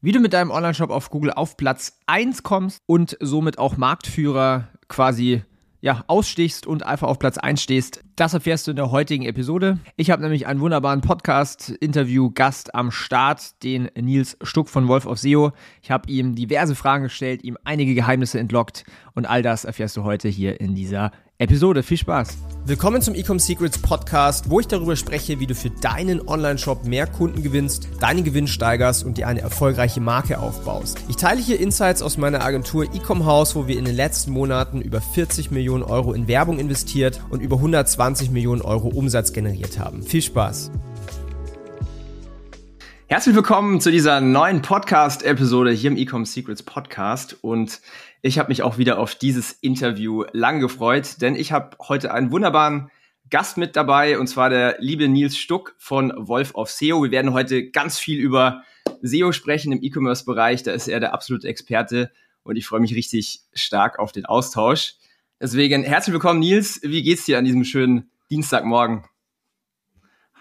wie du mit deinem Onlineshop auf Google auf Platz 1 kommst und somit auch Marktführer quasi ja, ausstichst und einfach auf Platz 1 stehst. Das erfährst du in der heutigen Episode. Ich habe nämlich einen wunderbaren Podcast-Interview-Gast am Start, den Nils Stuck von Wolf of SEO. Ich habe ihm diverse Fragen gestellt, ihm einige Geheimnisse entlockt und all das erfährst du heute hier in dieser Episode. Viel Spaß! Willkommen zum Ecom Secrets Podcast, wo ich darüber spreche, wie du für deinen Online-Shop mehr Kunden gewinnst, deinen Gewinn steigerst und dir eine erfolgreiche Marke aufbaust. Ich teile hier Insights aus meiner Agentur Ecom House, wo wir in den letzten Monaten über 40 Millionen Euro in Werbung investiert und über 120 Millionen Euro Umsatz generiert haben. Viel Spaß! Herzlich willkommen zu dieser neuen Podcast-Episode hier im Ecom Secrets Podcast und ich habe mich auch wieder auf dieses Interview lang gefreut, denn ich habe heute einen wunderbaren Gast mit dabei und zwar der liebe Nils Stuck von Wolf of SEO. Wir werden heute ganz viel über SEO sprechen im E-Commerce-Bereich. Da ist er der absolute Experte und ich freue mich richtig stark auf den Austausch. Deswegen herzlich willkommen, Nils. Wie geht's dir an diesem schönen Dienstagmorgen?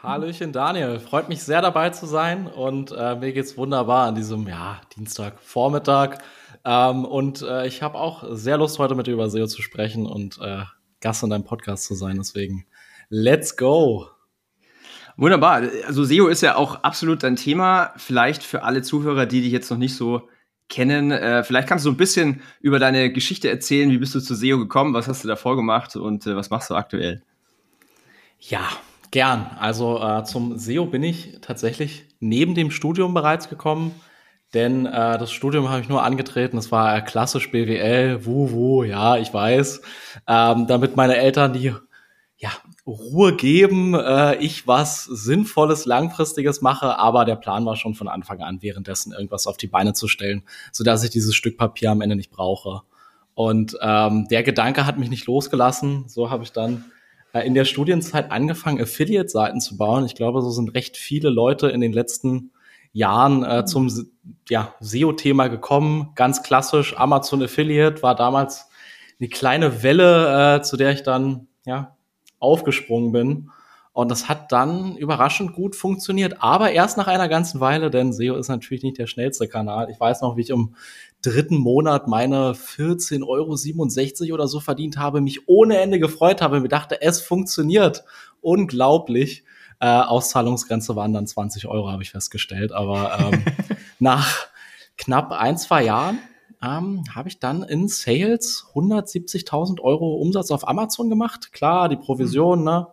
Hallöchen Daniel, freut mich sehr dabei zu sein und äh, mir geht's wunderbar an diesem ja, Dienstagvormittag. Ähm, und äh, ich habe auch sehr Lust, heute mit dir über SEO zu sprechen und äh, Gast in deinem Podcast zu sein. Deswegen, let's go! Wunderbar. Also SEO ist ja auch absolut dein Thema. Vielleicht für alle Zuhörer, die dich jetzt noch nicht so kennen, äh, vielleicht kannst du so ein bisschen über deine Geschichte erzählen. Wie bist du zu SEO gekommen? Was hast du davor gemacht und äh, was machst du aktuell? Ja, gern. Also äh, zum SEO bin ich tatsächlich neben dem Studium bereits gekommen. Denn äh, das Studium habe ich nur angetreten, das war äh, klassisch BWL, wuh, wuh, ja, ich weiß, ähm, damit meine Eltern die ja, Ruhe geben, äh, ich was Sinnvolles, Langfristiges mache, aber der Plan war schon von Anfang an, währenddessen irgendwas auf die Beine zu stellen, so dass ich dieses Stück Papier am Ende nicht brauche. Und ähm, der Gedanke hat mich nicht losgelassen. So habe ich dann äh, in der Studienzeit angefangen, Affiliate-Seiten zu bauen. Ich glaube, so sind recht viele Leute in den letzten Jahren äh, mhm. zum ja, SEO-Thema gekommen. Ganz klassisch, Amazon Affiliate war damals eine kleine Welle, äh, zu der ich dann ja, aufgesprungen bin. Und das hat dann überraschend gut funktioniert, aber erst nach einer ganzen Weile, denn SEO ist natürlich nicht der schnellste Kanal. Ich weiß noch, wie ich im dritten Monat meine 14,67 Euro oder so verdient habe, mich ohne Ende gefreut habe, mir dachte, es funktioniert. Unglaublich. Äh, Auszahlungsgrenze waren dann 20 Euro, habe ich festgestellt. Aber ähm, nach knapp ein, zwei Jahren ähm, habe ich dann in Sales 170.000 Euro Umsatz auf Amazon gemacht. Klar, die Provision, mhm. ne,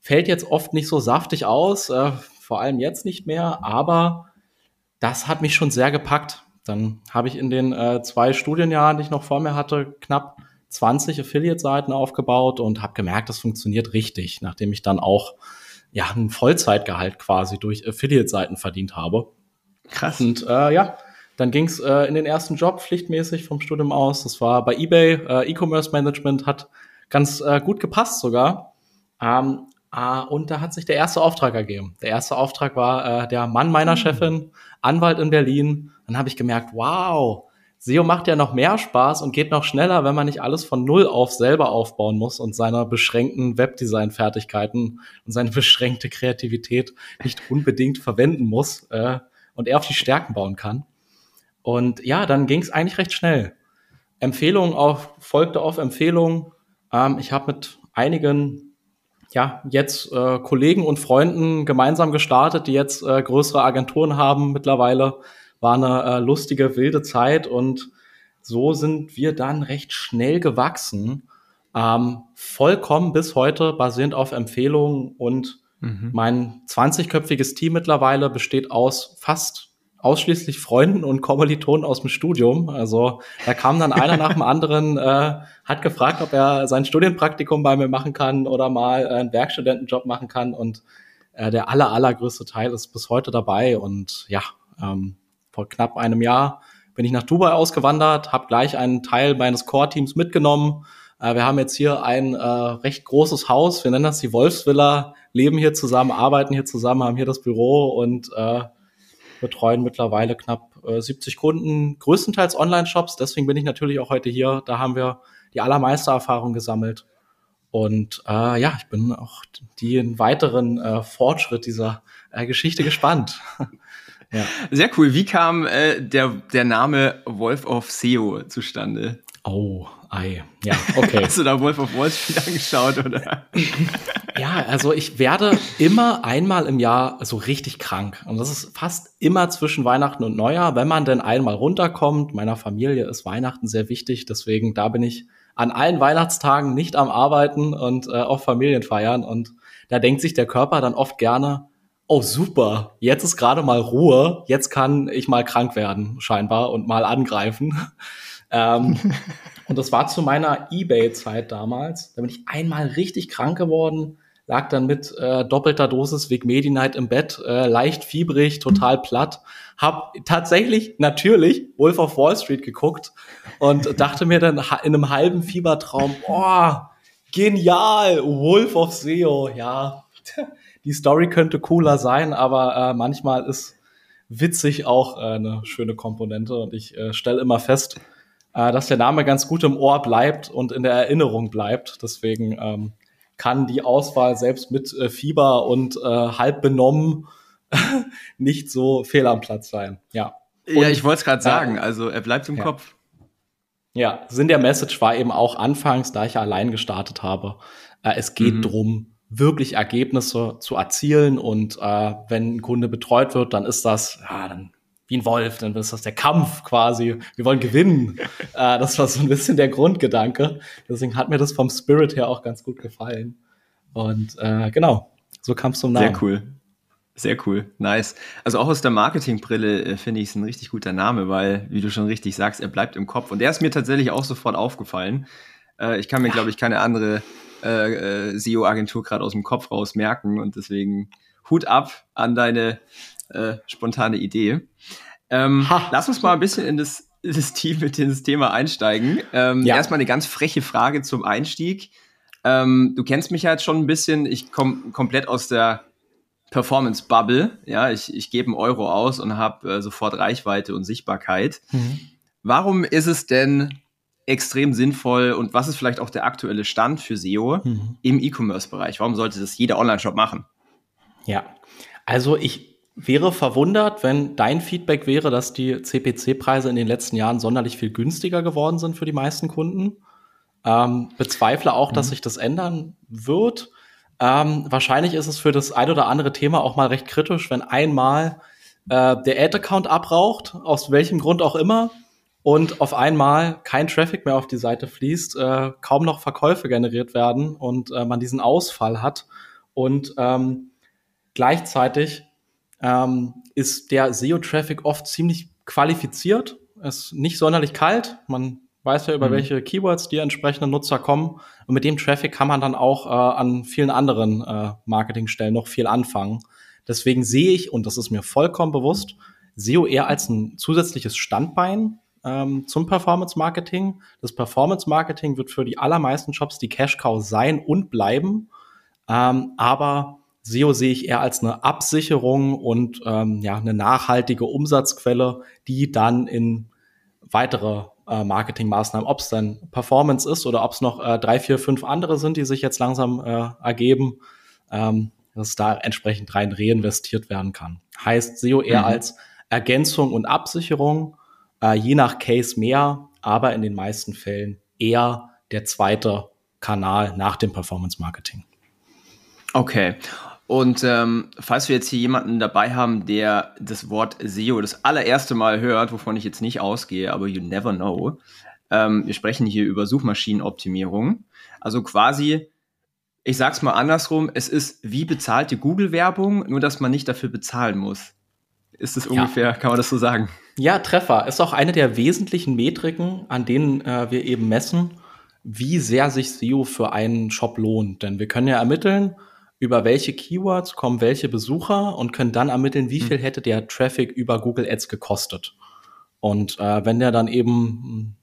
fällt jetzt oft nicht so saftig aus, äh, vor allem jetzt nicht mehr, aber das hat mich schon sehr gepackt. Dann habe ich in den äh, zwei Studienjahren, die ich noch vor mir hatte, knapp 20 Affiliate-Seiten aufgebaut und habe gemerkt, das funktioniert richtig, nachdem ich dann auch ja, ein Vollzeitgehalt quasi durch Affiliate-Seiten verdient habe. Krass. Und äh, ja, dann ging es äh, in den ersten Job pflichtmäßig vom Studium aus. Das war bei eBay. Äh, E-Commerce Management hat ganz äh, gut gepasst sogar. Ähm, äh, und da hat sich der erste Auftrag ergeben. Der erste Auftrag war äh, der Mann meiner hm. Chefin, Anwalt in Berlin. Dann habe ich gemerkt, wow, SEO macht ja noch mehr Spaß und geht noch schneller, wenn man nicht alles von Null auf selber aufbauen muss und seine beschränkten Webdesign-Fertigkeiten und seine beschränkte Kreativität nicht unbedingt verwenden muss äh, und er auf die Stärken bauen kann. Und ja, dann ging es eigentlich recht schnell. Empfehlungen auf, folgte auf Empfehlungen. Ähm, ich habe mit einigen ja, jetzt äh, Kollegen und Freunden gemeinsam gestartet, die jetzt äh, größere Agenturen haben mittlerweile war eine äh, lustige, wilde Zeit und so sind wir dann recht schnell gewachsen. Ähm, vollkommen bis heute basierend auf Empfehlungen und mhm. mein 20-köpfiges Team mittlerweile besteht aus fast ausschließlich Freunden und Kommilitonen aus dem Studium. Also da kam dann einer nach dem anderen, äh, hat gefragt, ob er sein Studienpraktikum bei mir machen kann oder mal äh, einen Werkstudentenjob machen kann. Und äh, der aller, allergrößte Teil ist bis heute dabei. Und ja, ähm, vor knapp einem Jahr bin ich nach Dubai ausgewandert, habe gleich einen Teil meines Core-Teams mitgenommen. Äh, wir haben jetzt hier ein äh, recht großes Haus, wir nennen das die Wolfsvilla, leben hier zusammen, arbeiten hier zusammen, haben hier das Büro und äh, betreuen mittlerweile knapp äh, 70 Kunden, größtenteils Online-Shops. Deswegen bin ich natürlich auch heute hier. Da haben wir die allermeiste Erfahrung gesammelt. Und äh, ja, ich bin auch den weiteren äh, Fortschritt dieser äh, Geschichte gespannt. Ja. Sehr cool. Wie kam äh, der, der Name Wolf of SEO zustande? Oh, ei. Ja, okay. Hast du da Wolf of Wall Street angeschaut, oder? ja, also ich werde immer einmal im Jahr so richtig krank. Und das ist fast immer zwischen Weihnachten und Neujahr, wenn man denn einmal runterkommt. Meiner Familie ist Weihnachten sehr wichtig, deswegen da bin ich an allen Weihnachtstagen nicht am Arbeiten und äh, auf Familienfeiern. Und da denkt sich der Körper dann oft gerne, oh super, jetzt ist gerade mal Ruhe, jetzt kann ich mal krank werden, scheinbar, und mal angreifen. ähm, und das war zu meiner Ebay-Zeit damals. Da bin ich einmal richtig krank geworden, lag dann mit äh, doppelter Dosis Vic Medi-Night im Bett, äh, leicht fiebrig, total platt. Hab tatsächlich natürlich Wolf of Wall Street geguckt und dachte mir dann in einem halben Fiebertraum, oh, genial, Wolf of SEO, ja. Die Story könnte cooler sein, aber äh, manchmal ist witzig auch äh, eine schöne Komponente und ich äh, stelle immer fest, äh, dass der Name ganz gut im Ohr bleibt und in der Erinnerung bleibt. Deswegen ähm, kann die Auswahl selbst mit äh, Fieber und äh, halb benommen nicht so fehl am Platz sein. Ja. Und, ja, ich wollte es gerade sagen. also er bleibt im ja. Kopf. Ja, Sinn der Message war eben auch anfangs, da ich ja allein gestartet habe. Äh, es geht mhm. drum, wirklich Ergebnisse zu erzielen und äh, wenn ein Kunde betreut wird, dann ist das ja dann wie ein Wolf, dann ist das der Kampf quasi. Wir wollen gewinnen. äh, das war so ein bisschen der Grundgedanke. Deswegen hat mir das vom Spirit her auch ganz gut gefallen. Und äh, genau, so kam es zum Namen. Sehr cool. Sehr cool, nice. Also auch aus der Marketingbrille äh, finde ich es ein richtig guter Name, weil, wie du schon richtig sagst, er bleibt im Kopf. Und der ist mir tatsächlich auch sofort aufgefallen. Äh, ich kann mir, glaube ich, keine andere äh, äh SEO-Agentur gerade aus dem Kopf raus merken und deswegen Hut ab an deine äh, spontane Idee. Ähm, lass uns mal ein bisschen in das, das Team mit dieses Thema einsteigen. Ähm, ja. Erstmal eine ganz freche Frage zum Einstieg. Ähm, du kennst mich ja jetzt schon ein bisschen. Ich komme komplett aus der Performance Bubble. Ja, ich, ich gebe einen Euro aus und habe äh, sofort Reichweite und Sichtbarkeit. Mhm. Warum ist es denn extrem sinnvoll und was ist vielleicht auch der aktuelle Stand für SEO mhm. im E-Commerce-Bereich? Warum sollte das jeder Online-Shop machen? Ja, also ich wäre verwundert, wenn dein Feedback wäre, dass die CPC-Preise in den letzten Jahren sonderlich viel günstiger geworden sind für die meisten Kunden. Ähm, bezweifle auch, mhm. dass sich das ändern wird. Ähm, wahrscheinlich ist es für das ein oder andere Thema auch mal recht kritisch, wenn einmal äh, der Ad-Account abraucht, aus welchem Grund auch immer, und auf einmal kein Traffic mehr auf die Seite fließt, äh, kaum noch Verkäufe generiert werden und äh, man diesen Ausfall hat. Und ähm, gleichzeitig ähm, ist der SEO-Traffic oft ziemlich qualifiziert, ist nicht sonderlich kalt. Man weiß ja über mhm. welche Keywords die entsprechenden Nutzer kommen. Und mit dem Traffic kann man dann auch äh, an vielen anderen äh, Marketingstellen noch viel anfangen. Deswegen sehe ich, und das ist mir vollkommen bewusst, SEO eher als ein zusätzliches Standbein ähm, zum Performance Marketing. Das Performance Marketing wird für die allermeisten Shops die Cash Cow sein und bleiben. Ähm, aber SEO sehe ich eher als eine Absicherung und ähm, ja, eine nachhaltige Umsatzquelle, die dann in weitere äh, Marketingmaßnahmen, ob es dann Performance ist oder ob es noch äh, drei, vier, fünf andere sind, die sich jetzt langsam äh, ergeben, ähm, dass da entsprechend rein reinvestiert werden kann. Heißt SEO eher mhm. als Ergänzung und Absicherung, äh, je nach Case mehr, aber in den meisten Fällen eher der zweite Kanal nach dem Performance Marketing. Okay. Und ähm, falls wir jetzt hier jemanden dabei haben, der das Wort SEO das allererste Mal hört, wovon ich jetzt nicht ausgehe, aber you never know, ähm, wir sprechen hier über Suchmaschinenoptimierung. Also quasi, ich sag's mal andersrum, es ist wie bezahlte Google-Werbung, nur dass man nicht dafür bezahlen muss. Ist es ungefähr, ja. kann man das so sagen? Ja, Treffer. Ist auch eine der wesentlichen Metriken, an denen äh, wir eben messen, wie sehr sich SEO für einen Shop lohnt. Denn wir können ja ermitteln, über welche Keywords kommen welche Besucher und können dann ermitteln, wie hm. viel hätte der Traffic über Google Ads gekostet. Und äh, wenn der dann eben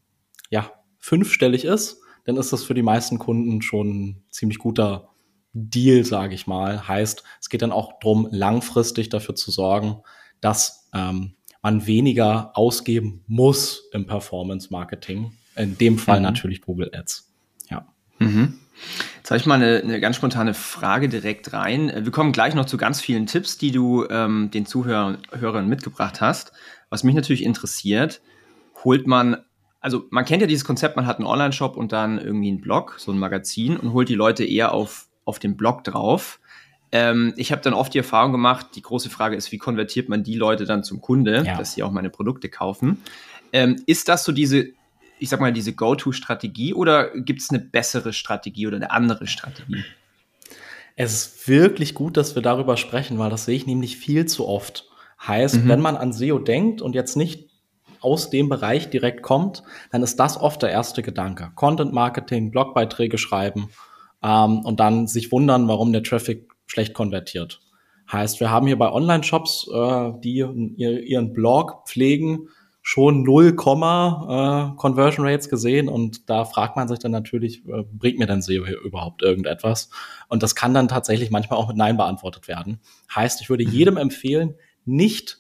ja fünfstellig ist, dann ist das für die meisten Kunden schon ein ziemlich guter Deal, sage ich mal. Heißt, es geht dann auch darum, langfristig dafür zu sorgen, dass ähm, man weniger ausgeben muss im Performance Marketing. In dem Fall mhm. natürlich Google Ads. Ja. Mhm. Jetzt habe ich mal eine, eine, ganz spontane Frage direkt rein. Wir kommen gleich noch zu ganz vielen Tipps, die du ähm, den Zuhörern mitgebracht hast. Was mich natürlich interessiert, holt man, also man kennt ja dieses Konzept, man hat einen Online-Shop und dann irgendwie einen Blog, so ein Magazin und holt die Leute eher auf, auf den Blog drauf. Ähm, ich habe dann oft die Erfahrung gemacht, die große Frage ist, wie konvertiert man die Leute dann zum Kunde, ja. dass sie auch meine Produkte kaufen. Ähm, ist das so diese ich sag mal, diese Go-To-Strategie oder gibt es eine bessere Strategie oder eine andere Strategie? Es ist wirklich gut, dass wir darüber sprechen, weil das sehe ich nämlich viel zu oft. Heißt, mhm. wenn man an SEO denkt und jetzt nicht aus dem Bereich direkt kommt, dann ist das oft der erste Gedanke. Content Marketing, Blogbeiträge schreiben ähm, und dann sich wundern, warum der Traffic schlecht konvertiert. Heißt, wir haben hier bei Online-Shops, äh, die ihren Blog pflegen, schon 0, äh, Conversion Rates gesehen und da fragt man sich dann natürlich, äh, bringt mir denn SEO hier überhaupt irgendetwas? Und das kann dann tatsächlich manchmal auch mit Nein beantwortet werden. Heißt, ich würde mhm. jedem empfehlen, nicht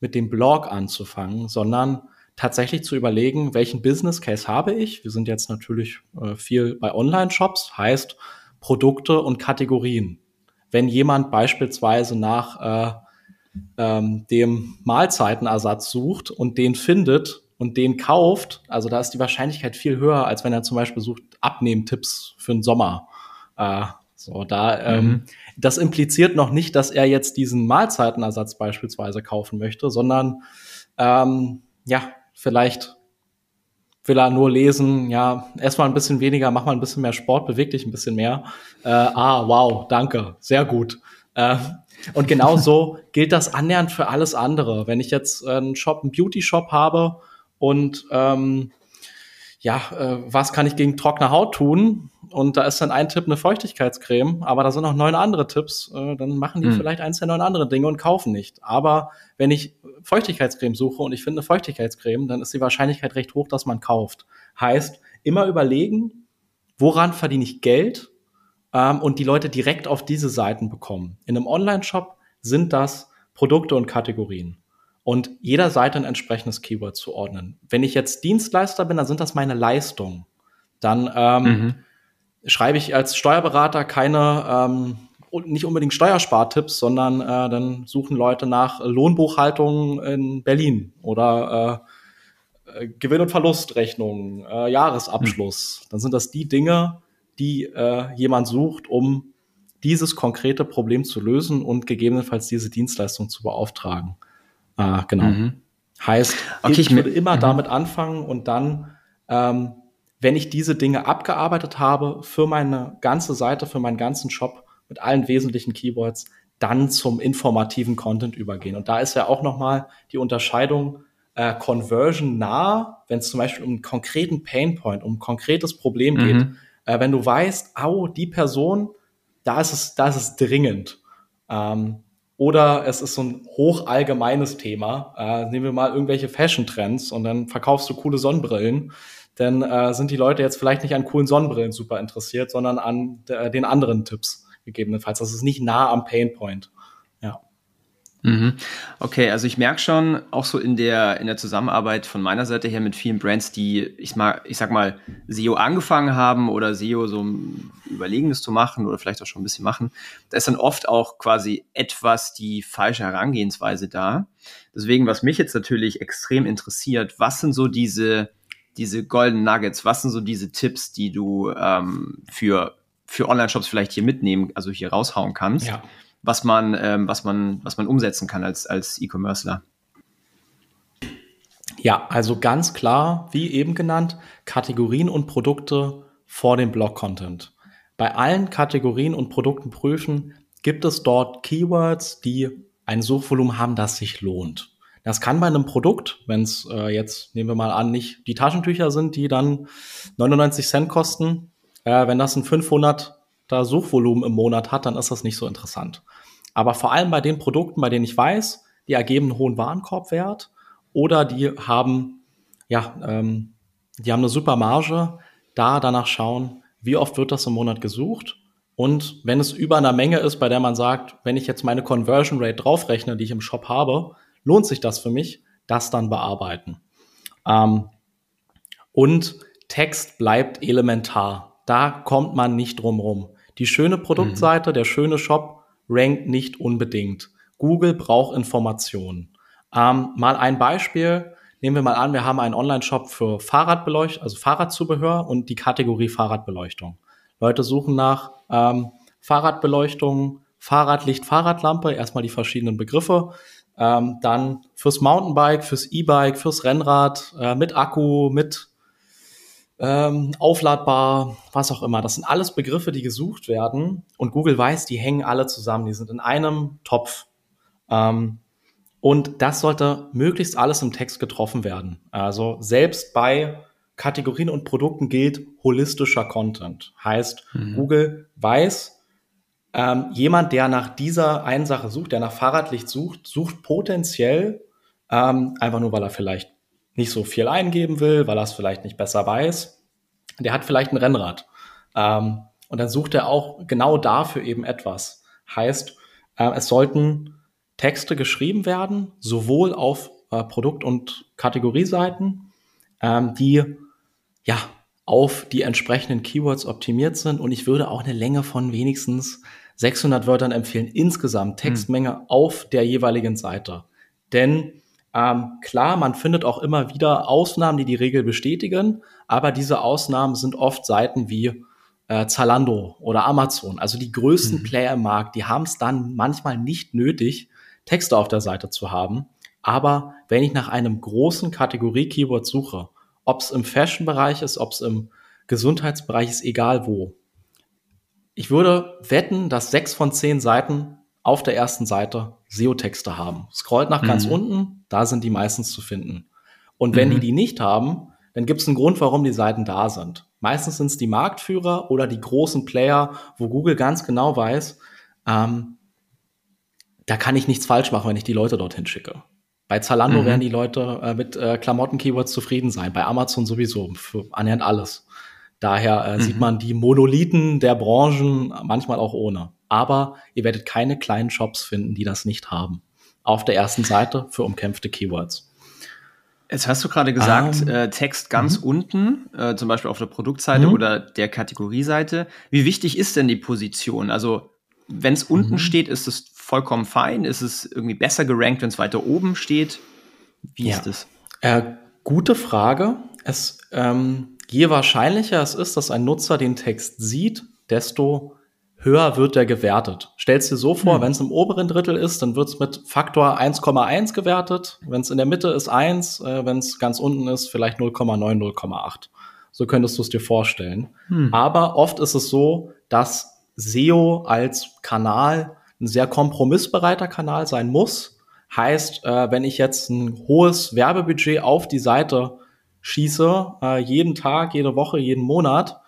mit dem Blog anzufangen, sondern tatsächlich zu überlegen, welchen Business Case habe ich. Wir sind jetzt natürlich äh, viel bei Online-Shops, heißt Produkte und Kategorien. Wenn jemand beispielsweise nach äh, ähm, dem Mahlzeitenersatz sucht und den findet und den kauft, also da ist die Wahrscheinlichkeit viel höher, als wenn er zum Beispiel sucht Abnehmtipps für den Sommer. Äh, so, da, ähm, mhm. das impliziert noch nicht, dass er jetzt diesen Mahlzeitenersatz beispielsweise kaufen möchte, sondern ähm, ja, vielleicht will er nur lesen, ja, erstmal ein bisschen weniger, mach mal ein bisschen mehr Sport, beweg dich ein bisschen mehr. Äh, ah, wow, danke, sehr gut. Äh, und genauso gilt das annähernd für alles andere. Wenn ich jetzt einen Shop, einen Beauty-Shop habe und ähm, ja, äh, was kann ich gegen trockene Haut tun? Und da ist dann ein Tipp eine Feuchtigkeitscreme, aber da sind noch neun andere Tipps. Äh, dann machen die mhm. vielleicht eins der neun andere Dinge und kaufen nicht. Aber wenn ich Feuchtigkeitscreme suche und ich finde eine Feuchtigkeitscreme, dann ist die Wahrscheinlichkeit recht hoch, dass man kauft. Heißt, immer überlegen, woran verdiene ich Geld ähm, und die Leute direkt auf diese Seiten bekommen. In einem Online-Shop sind das Produkte und Kategorien und jeder Seite ein entsprechendes Keyword zu ordnen. Wenn ich jetzt Dienstleister bin, dann sind das meine Leistungen. Dann ähm, mhm. schreibe ich als Steuerberater keine ähm, nicht unbedingt Steuerspartipps, sondern äh, dann suchen Leute nach Lohnbuchhaltung in Berlin oder äh, äh Gewinn- und Verlustrechnung, äh, Jahresabschluss. Mhm. Dann sind das die Dinge, die äh, jemand sucht, um dieses konkrete Problem zu lösen und gegebenenfalls diese Dienstleistung zu beauftragen. Äh, genau. Mhm. Heißt, okay, ich würde immer mhm. damit anfangen und dann, ähm, wenn ich diese Dinge abgearbeitet habe für meine ganze Seite, für meinen ganzen Shop mit allen wesentlichen Keywords, dann zum informativen Content übergehen. Und da ist ja auch nochmal die Unterscheidung äh, Conversion nah, wenn es zum Beispiel um einen konkreten Painpoint, um ein konkretes Problem mhm. geht, äh, wenn du weißt, au, die Person, da ist es, da ist es dringend. Ähm, oder es ist so ein hochallgemeines Thema. Äh, nehmen wir mal irgendwelche Fashion-Trends und dann verkaufst du coole Sonnenbrillen. Dann äh, sind die Leute jetzt vielleicht nicht an coolen Sonnenbrillen super interessiert, sondern an äh, den anderen Tipps gegebenenfalls. Das ist nicht nah am Painpoint. Mhm. Okay, also ich merke schon auch so in der, in der Zusammenarbeit von meiner Seite her mit vielen Brands, die, ich, mal, ich sag mal, SEO angefangen haben oder SEO so Überlegenes zu machen oder vielleicht auch schon ein bisschen machen, da ist dann oft auch quasi etwas die falsche Herangehensweise da. Deswegen, was mich jetzt natürlich extrem interessiert, was sind so diese, diese Golden Nuggets, was sind so diese Tipps, die du ähm, für, für Online-Shops vielleicht hier mitnehmen, also hier raushauen kannst? Ja was man, ähm, was man, was man umsetzen kann als, als E-Commercer. Ja, also ganz klar, wie eben genannt, Kategorien und Produkte vor dem Blog-Content. Bei allen Kategorien und Produkten prüfen, gibt es dort Keywords, die ein Suchvolumen haben, das sich lohnt. Das kann bei einem Produkt, wenn es äh, jetzt, nehmen wir mal an, nicht die Taschentücher sind, die dann 99 Cent kosten, äh, wenn das ein 500 da Suchvolumen im Monat hat, dann ist das nicht so interessant. Aber vor allem bei den Produkten, bei denen ich weiß, die ergeben einen hohen Warenkorbwert oder die haben, ja, ähm, die haben eine super Marge, da danach schauen, wie oft wird das im Monat gesucht und wenn es über einer Menge ist, bei der man sagt, wenn ich jetzt meine Conversion Rate draufrechne, die ich im Shop habe, lohnt sich das für mich, das dann bearbeiten. Ähm, und Text bleibt elementar da kommt man nicht drum rum. Die schöne Produktseite, mhm. der schöne Shop rankt nicht unbedingt. Google braucht Informationen. Ähm, mal ein Beispiel. Nehmen wir mal an, wir haben einen Online-Shop für Fahrradbeleuchtung, also Fahrradzubehör und die Kategorie Fahrradbeleuchtung. Leute suchen nach ähm, Fahrradbeleuchtung, Fahrradlicht, Fahrradlampe, erstmal die verschiedenen Begriffe. Ähm, dann fürs Mountainbike, fürs E-Bike, fürs Rennrad, äh, mit Akku, mit ähm, aufladbar, was auch immer. Das sind alles Begriffe, die gesucht werden und Google weiß, die hängen alle zusammen, die sind in einem Topf. Ähm, und das sollte möglichst alles im Text getroffen werden. Also selbst bei Kategorien und Produkten gilt holistischer Content. Heißt, mhm. Google weiß, ähm, jemand, der nach dieser einen Sache sucht, der nach Fahrradlicht sucht, sucht potenziell ähm, einfach nur, weil er vielleicht nicht so viel eingeben will, weil er es vielleicht nicht besser weiß. Der hat vielleicht ein Rennrad. Ähm, und dann sucht er auch genau dafür eben etwas. Heißt, äh, es sollten Texte geschrieben werden, sowohl auf äh, Produkt- und Kategorieseiten, ähm, die ja auf die entsprechenden Keywords optimiert sind. Und ich würde auch eine Länge von wenigstens 600 Wörtern empfehlen, insgesamt Textmenge hm. auf der jeweiligen Seite. Denn ähm, klar, man findet auch immer wieder Ausnahmen, die die Regel bestätigen, aber diese Ausnahmen sind oft Seiten wie äh, Zalando oder Amazon, also die größten mhm. Player im Markt, die haben es dann manchmal nicht nötig, Texte auf der Seite zu haben. Aber wenn ich nach einem großen Kategorie-Keyword suche, ob es im Fashion-Bereich ist, ob es im Gesundheitsbereich ist, egal wo. Ich würde wetten, dass sechs von zehn Seiten auf der ersten Seite SEO-Texte haben. Scrollt nach ganz mhm. unten, da sind die meistens zu finden. Und wenn mhm. die die nicht haben, dann gibt es einen Grund, warum die Seiten da sind. Meistens sind es die Marktführer oder die großen Player, wo Google ganz genau weiß, ähm, da kann ich nichts falsch machen, wenn ich die Leute dorthin schicke. Bei Zalando mhm. werden die Leute äh, mit äh, Klamotten-Keywords zufrieden sein, bei Amazon sowieso, für annähernd alles. Daher äh, mhm. sieht man die Monolithen der Branchen manchmal auch ohne. Aber ihr werdet keine kleinen Shops finden, die das nicht haben. Auf der ersten Seite für umkämpfte Keywords. Jetzt hast du gerade gesagt, um, ähm, äh, Text ganz -hmm. unten, äh, zum Beispiel auf der Produktseite -hmm. oder der Kategorieseite. Wie wichtig ist denn die Position? Also, wenn es unten -hmm. steht, ist es vollkommen fein? Ist es irgendwie besser gerankt, wenn es weiter oben steht? Wie ja. ist es? Äh, gute Frage. Es ähm, je wahrscheinlicher es ist, dass ein Nutzer den Text sieht, desto höher wird er gewertet. Stellst dir so vor, hm. wenn es im oberen Drittel ist, dann wird es mit Faktor 1,1 gewertet. Wenn es in der Mitte ist 1, äh, wenn es ganz unten ist, vielleicht 0,9, 0,8. So könntest du es dir vorstellen. Hm. Aber oft ist es so, dass SEO als Kanal ein sehr kompromissbereiter Kanal sein muss. Heißt, äh, wenn ich jetzt ein hohes Werbebudget auf die Seite schieße, äh, jeden Tag, jede Woche, jeden Monat.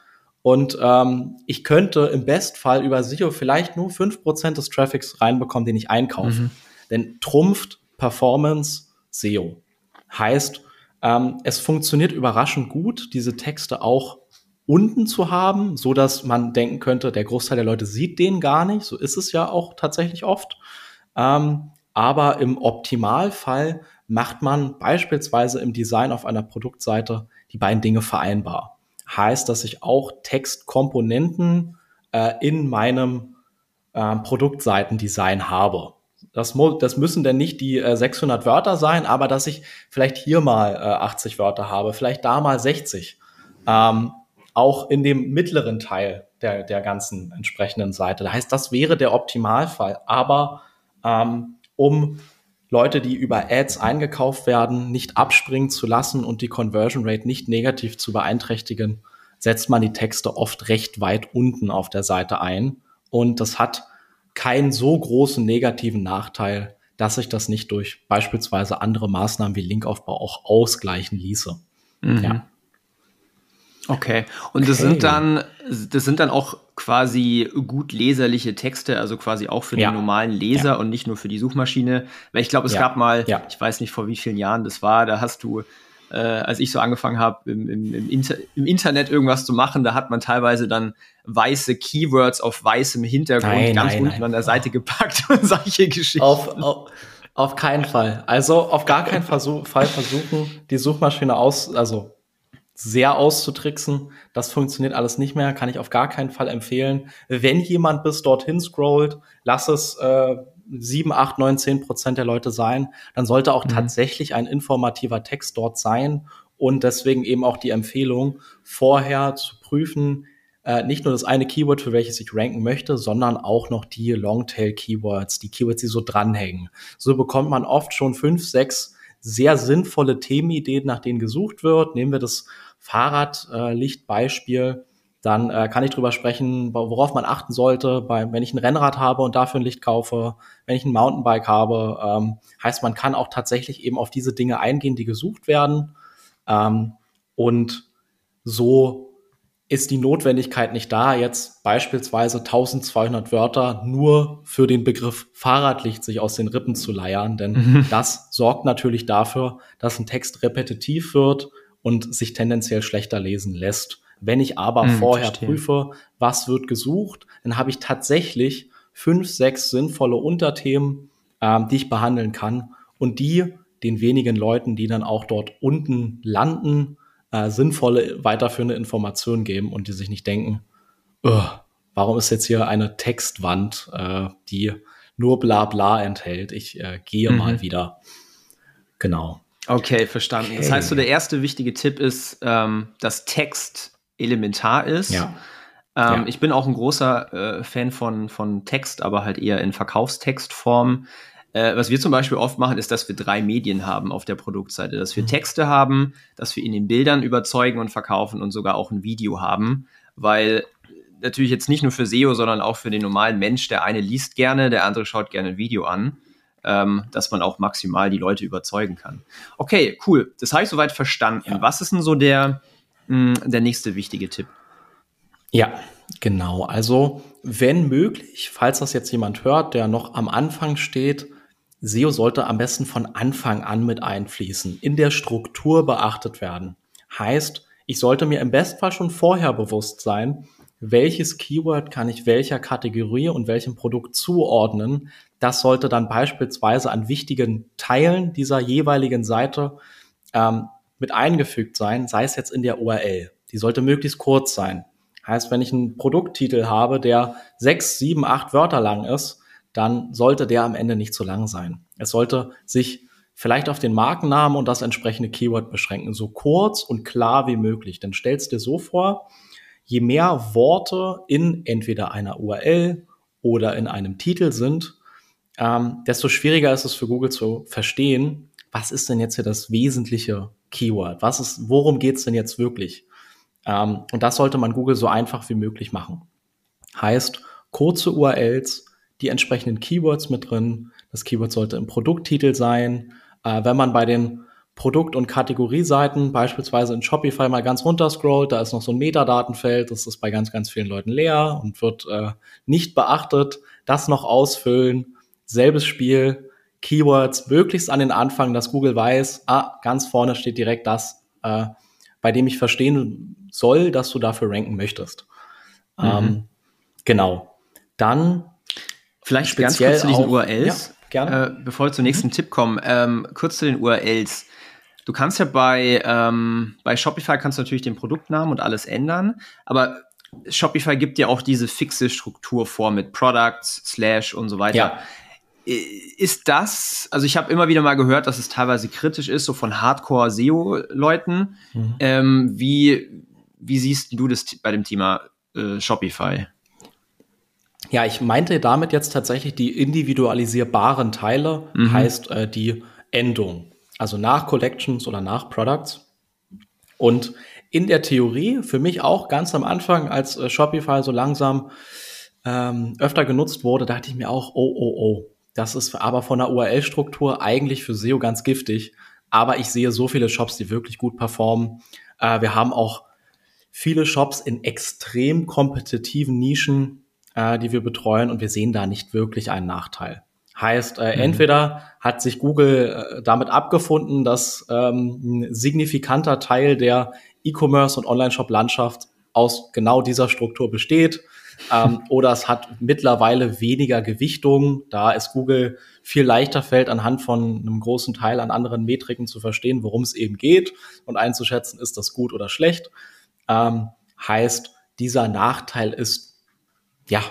Und ähm, ich könnte im Bestfall über SEO vielleicht nur fünf Prozent des Traffics reinbekommen, den ich einkaufe. Mhm. Denn trumpft Performance SEO. Heißt, ähm, es funktioniert überraschend gut, diese Texte auch unten zu haben, so dass man denken könnte, der Großteil der Leute sieht den gar nicht. So ist es ja auch tatsächlich oft. Ähm, aber im Optimalfall macht man beispielsweise im Design auf einer Produktseite die beiden Dinge vereinbar. Heißt, dass ich auch Textkomponenten äh, in meinem äh, Produktseitendesign habe. Das, das müssen denn nicht die äh, 600 Wörter sein, aber dass ich vielleicht hier mal äh, 80 Wörter habe, vielleicht da mal 60. Ähm, auch in dem mittleren Teil der, der ganzen entsprechenden Seite. Das heißt, das wäre der Optimalfall. Aber ähm, um Leute, die über Ads eingekauft werden, nicht abspringen zu lassen und die Conversion Rate nicht negativ zu beeinträchtigen, setzt man die Texte oft recht weit unten auf der Seite ein. Und das hat keinen so großen negativen Nachteil, dass sich das nicht durch beispielsweise andere Maßnahmen wie Linkaufbau auch ausgleichen ließe. Mhm. Ja. Okay. Und okay. das sind dann, das sind dann auch quasi gut leserliche Texte, also quasi auch für ja. den normalen Leser ja. und nicht nur für die Suchmaschine. Weil ich glaube, es ja. gab mal, ich weiß nicht vor wie vielen Jahren das war, da hast du, äh, als ich so angefangen habe, im, im, im, Inter im, Internet irgendwas zu machen, da hat man teilweise dann weiße Keywords auf weißem Hintergrund nein, ganz nein, unten nein. an der Seite gepackt und solche Geschichten. Auf, auf, auf keinen Fall. Also auf gar keinen Versuch, Fall versuchen, die Suchmaschine aus, also sehr auszutricksen. Das funktioniert alles nicht mehr, kann ich auf gar keinen Fall empfehlen. Wenn jemand bis dorthin scrollt, lass es äh, 7, 8, 9, 10 Prozent der Leute sein, dann sollte auch mhm. tatsächlich ein informativer Text dort sein und deswegen eben auch die Empfehlung, vorher zu prüfen, äh, nicht nur das eine Keyword, für welches ich ranken möchte, sondern auch noch die Longtail-Keywords, die Keywords, die so dranhängen. So bekommt man oft schon fünf, sechs sehr sinnvolle Themenideen, nach denen gesucht wird. Nehmen wir das Fahrradlichtbeispiel. Dann äh, kann ich drüber sprechen, worauf man achten sollte, bei, wenn ich ein Rennrad habe und dafür ein Licht kaufe, wenn ich ein Mountainbike habe. Ähm, heißt, man kann auch tatsächlich eben auf diese Dinge eingehen, die gesucht werden. Ähm, und so ist die Notwendigkeit nicht da, jetzt beispielsweise 1200 Wörter nur für den Begriff Fahrradlicht sich aus den Rippen zu leiern, denn mhm. das sorgt natürlich dafür, dass ein Text repetitiv wird und sich tendenziell schlechter lesen lässt. Wenn ich aber mhm, vorher verstehe. prüfe, was wird gesucht, dann habe ich tatsächlich fünf, sechs sinnvolle Unterthemen, ähm, die ich behandeln kann und die den wenigen Leuten, die dann auch dort unten landen, äh, sinnvolle weiterführende Informationen geben und die sich nicht denken, warum ist jetzt hier eine Textwand, äh, die nur bla bla enthält. Ich äh, gehe mhm. mal wieder. Genau. Okay, verstanden. Okay. Das heißt, so der erste wichtige Tipp ist, ähm, dass Text elementar ist. Ja. Ähm, ja. Ich bin auch ein großer äh, Fan von, von Text, aber halt eher in Verkaufstextform. Äh, was wir zum Beispiel oft machen, ist, dass wir drei Medien haben auf der Produktseite. Dass wir mhm. Texte haben, dass wir in den Bildern überzeugen und verkaufen und sogar auch ein Video haben. Weil natürlich jetzt nicht nur für SEO, sondern auch für den normalen Mensch, der eine liest gerne, der andere schaut gerne ein Video an. Ähm, dass man auch maximal die Leute überzeugen kann. Okay, cool. Das habe ich soweit verstanden. Ja. Was ist denn so der, mh, hm, der nächste wichtige Tipp? Ja, genau. Also, wenn möglich, falls das jetzt jemand hört, der noch am Anfang steht, SEO sollte am besten von Anfang an mit einfließen, in der Struktur beachtet werden. Heißt, ich sollte mir im Bestfall schon vorher bewusst sein, welches Keyword kann ich welcher Kategorie und welchem Produkt zuordnen. Das sollte dann beispielsweise an wichtigen Teilen dieser jeweiligen Seite ähm, mit eingefügt sein, sei es jetzt in der URL. Die sollte möglichst kurz sein. Heißt, wenn ich einen Produkttitel habe, der sechs, sieben, acht Wörter lang ist, dann sollte der am Ende nicht zu lang sein. Es sollte sich vielleicht auf den Markennamen und das entsprechende Keyword beschränken, so kurz und klar wie möglich. Dann stellst dir so vor, je mehr Worte in entweder einer URL oder in einem Titel sind, ähm, desto schwieriger ist es für Google zu verstehen, was ist denn jetzt hier das wesentliche Keyword? Was ist, worum geht es denn jetzt wirklich? Ähm, und das sollte man Google so einfach wie möglich machen. Heißt, kurze URLs, die entsprechenden Keywords mit drin. Das Keyword sollte im Produkttitel sein. Äh, wenn man bei den Produkt- und Kategorieseiten beispielsweise in Shopify mal ganz runter scrollt, da ist noch so ein Metadatenfeld, das ist bei ganz, ganz vielen Leuten leer und wird äh, nicht beachtet. Das noch ausfüllen. Selbes Spiel. Keywords möglichst an den Anfang, dass Google weiß, ah, ganz vorne steht direkt das, äh, bei dem ich verstehen soll, dass du dafür ranken möchtest. Mhm. Ähm, genau. Dann Vielleicht speziell ganz kurz zu diesen auch, URLs, ja, gerne. Äh, bevor wir zum nächsten mhm. Tipp kommen. Ähm, kurz zu den URLs. Du kannst ja bei, ähm, bei Shopify kannst du natürlich den Produktnamen und alles ändern, aber Shopify gibt ja auch diese fixe Struktur vor mit Products, Slash und so weiter. Ja. Ist das, also ich habe immer wieder mal gehört, dass es teilweise kritisch ist, so von Hardcore-SEO-Leuten. Mhm. Ähm, wie, wie siehst du das bei dem Thema äh, Shopify? Ja, ich meinte damit jetzt tatsächlich die individualisierbaren Teile, mhm. heißt äh, die Endung. Also nach Collections oder nach Products. Und in der Theorie, für mich auch ganz am Anfang, als äh, Shopify so langsam ähm, öfter genutzt wurde, dachte ich mir auch, oh, oh, oh, das ist aber von der URL-Struktur eigentlich für SEO ganz giftig. Aber ich sehe so viele Shops, die wirklich gut performen. Äh, wir haben auch viele Shops in extrem kompetitiven Nischen, äh, die wir betreuen und wir sehen da nicht wirklich einen Nachteil. Heißt, äh, mhm. entweder hat sich Google äh, damit abgefunden, dass ähm, ein signifikanter Teil der E-Commerce und Online-Shop-Landschaft aus genau dieser Struktur besteht. Ähm, oder es hat mittlerweile weniger Gewichtung, da es Google viel leichter fällt, anhand von einem großen Teil an anderen Metriken zu verstehen, worum es eben geht und einzuschätzen, ist das gut oder schlecht. Ähm, heißt, dieser Nachteil ist ja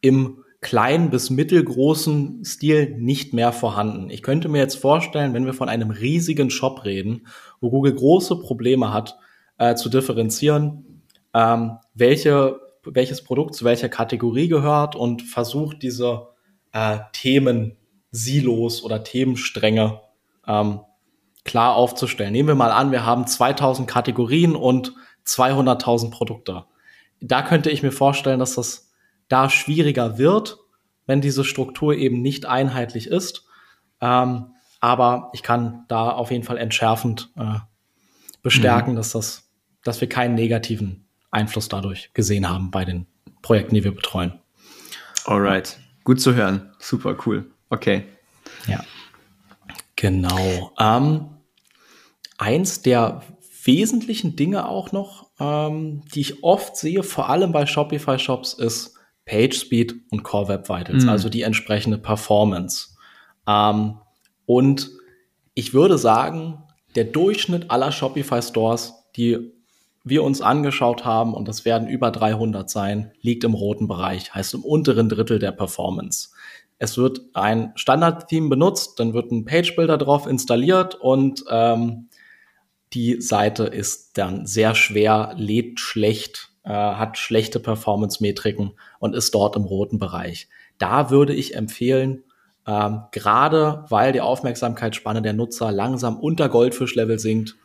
im kleinen bis mittelgroßen Stil nicht mehr vorhanden. Ich könnte mir jetzt vorstellen, wenn wir von einem riesigen Shop reden, wo Google große Probleme hat, äh, zu differenzieren, ähm, welche, welches Produkt zu welcher Kategorie gehört und versucht, diese äh, Themen-Silos oder Themenstränge ähm, klar aufzustellen. Nehmen wir mal an, wir haben 2000 Kategorien und 200.000 Produkte. Da könnte ich mir vorstellen, dass das da schwieriger wird, wenn diese Struktur eben nicht einheitlich ist. Ähm, aber ich kann da auf jeden Fall entschärfend äh, bestärken, mhm. dass das, dass wir keinen negativen Einfluss dadurch gesehen haben bei den Projekten, die wir betreuen. Alright, gut zu hören, super cool. Okay. Ja, genau. Ähm, eins der wesentlichen Dinge auch noch, ähm, die ich oft sehe, vor allem bei Shopify Shops, ist PageSpeed und Core Web Vitals, mhm. also die entsprechende Performance. Ähm, und ich würde sagen, der Durchschnitt aller Shopify Stores, die wir uns angeschaut haben, und das werden über 300 sein, liegt im roten Bereich, heißt im unteren Drittel der Performance. Es wird ein Standard-Theme benutzt, dann wird ein Page-Builder drauf installiert und ähm, die Seite ist dann sehr schwer, lädt schlecht, äh, hat schlechte Performance-Metriken und ist dort im roten Bereich. Da würde ich empfehlen, ähm, gerade weil die Aufmerksamkeitsspanne der Nutzer langsam unter Goldfischlevel sinkt,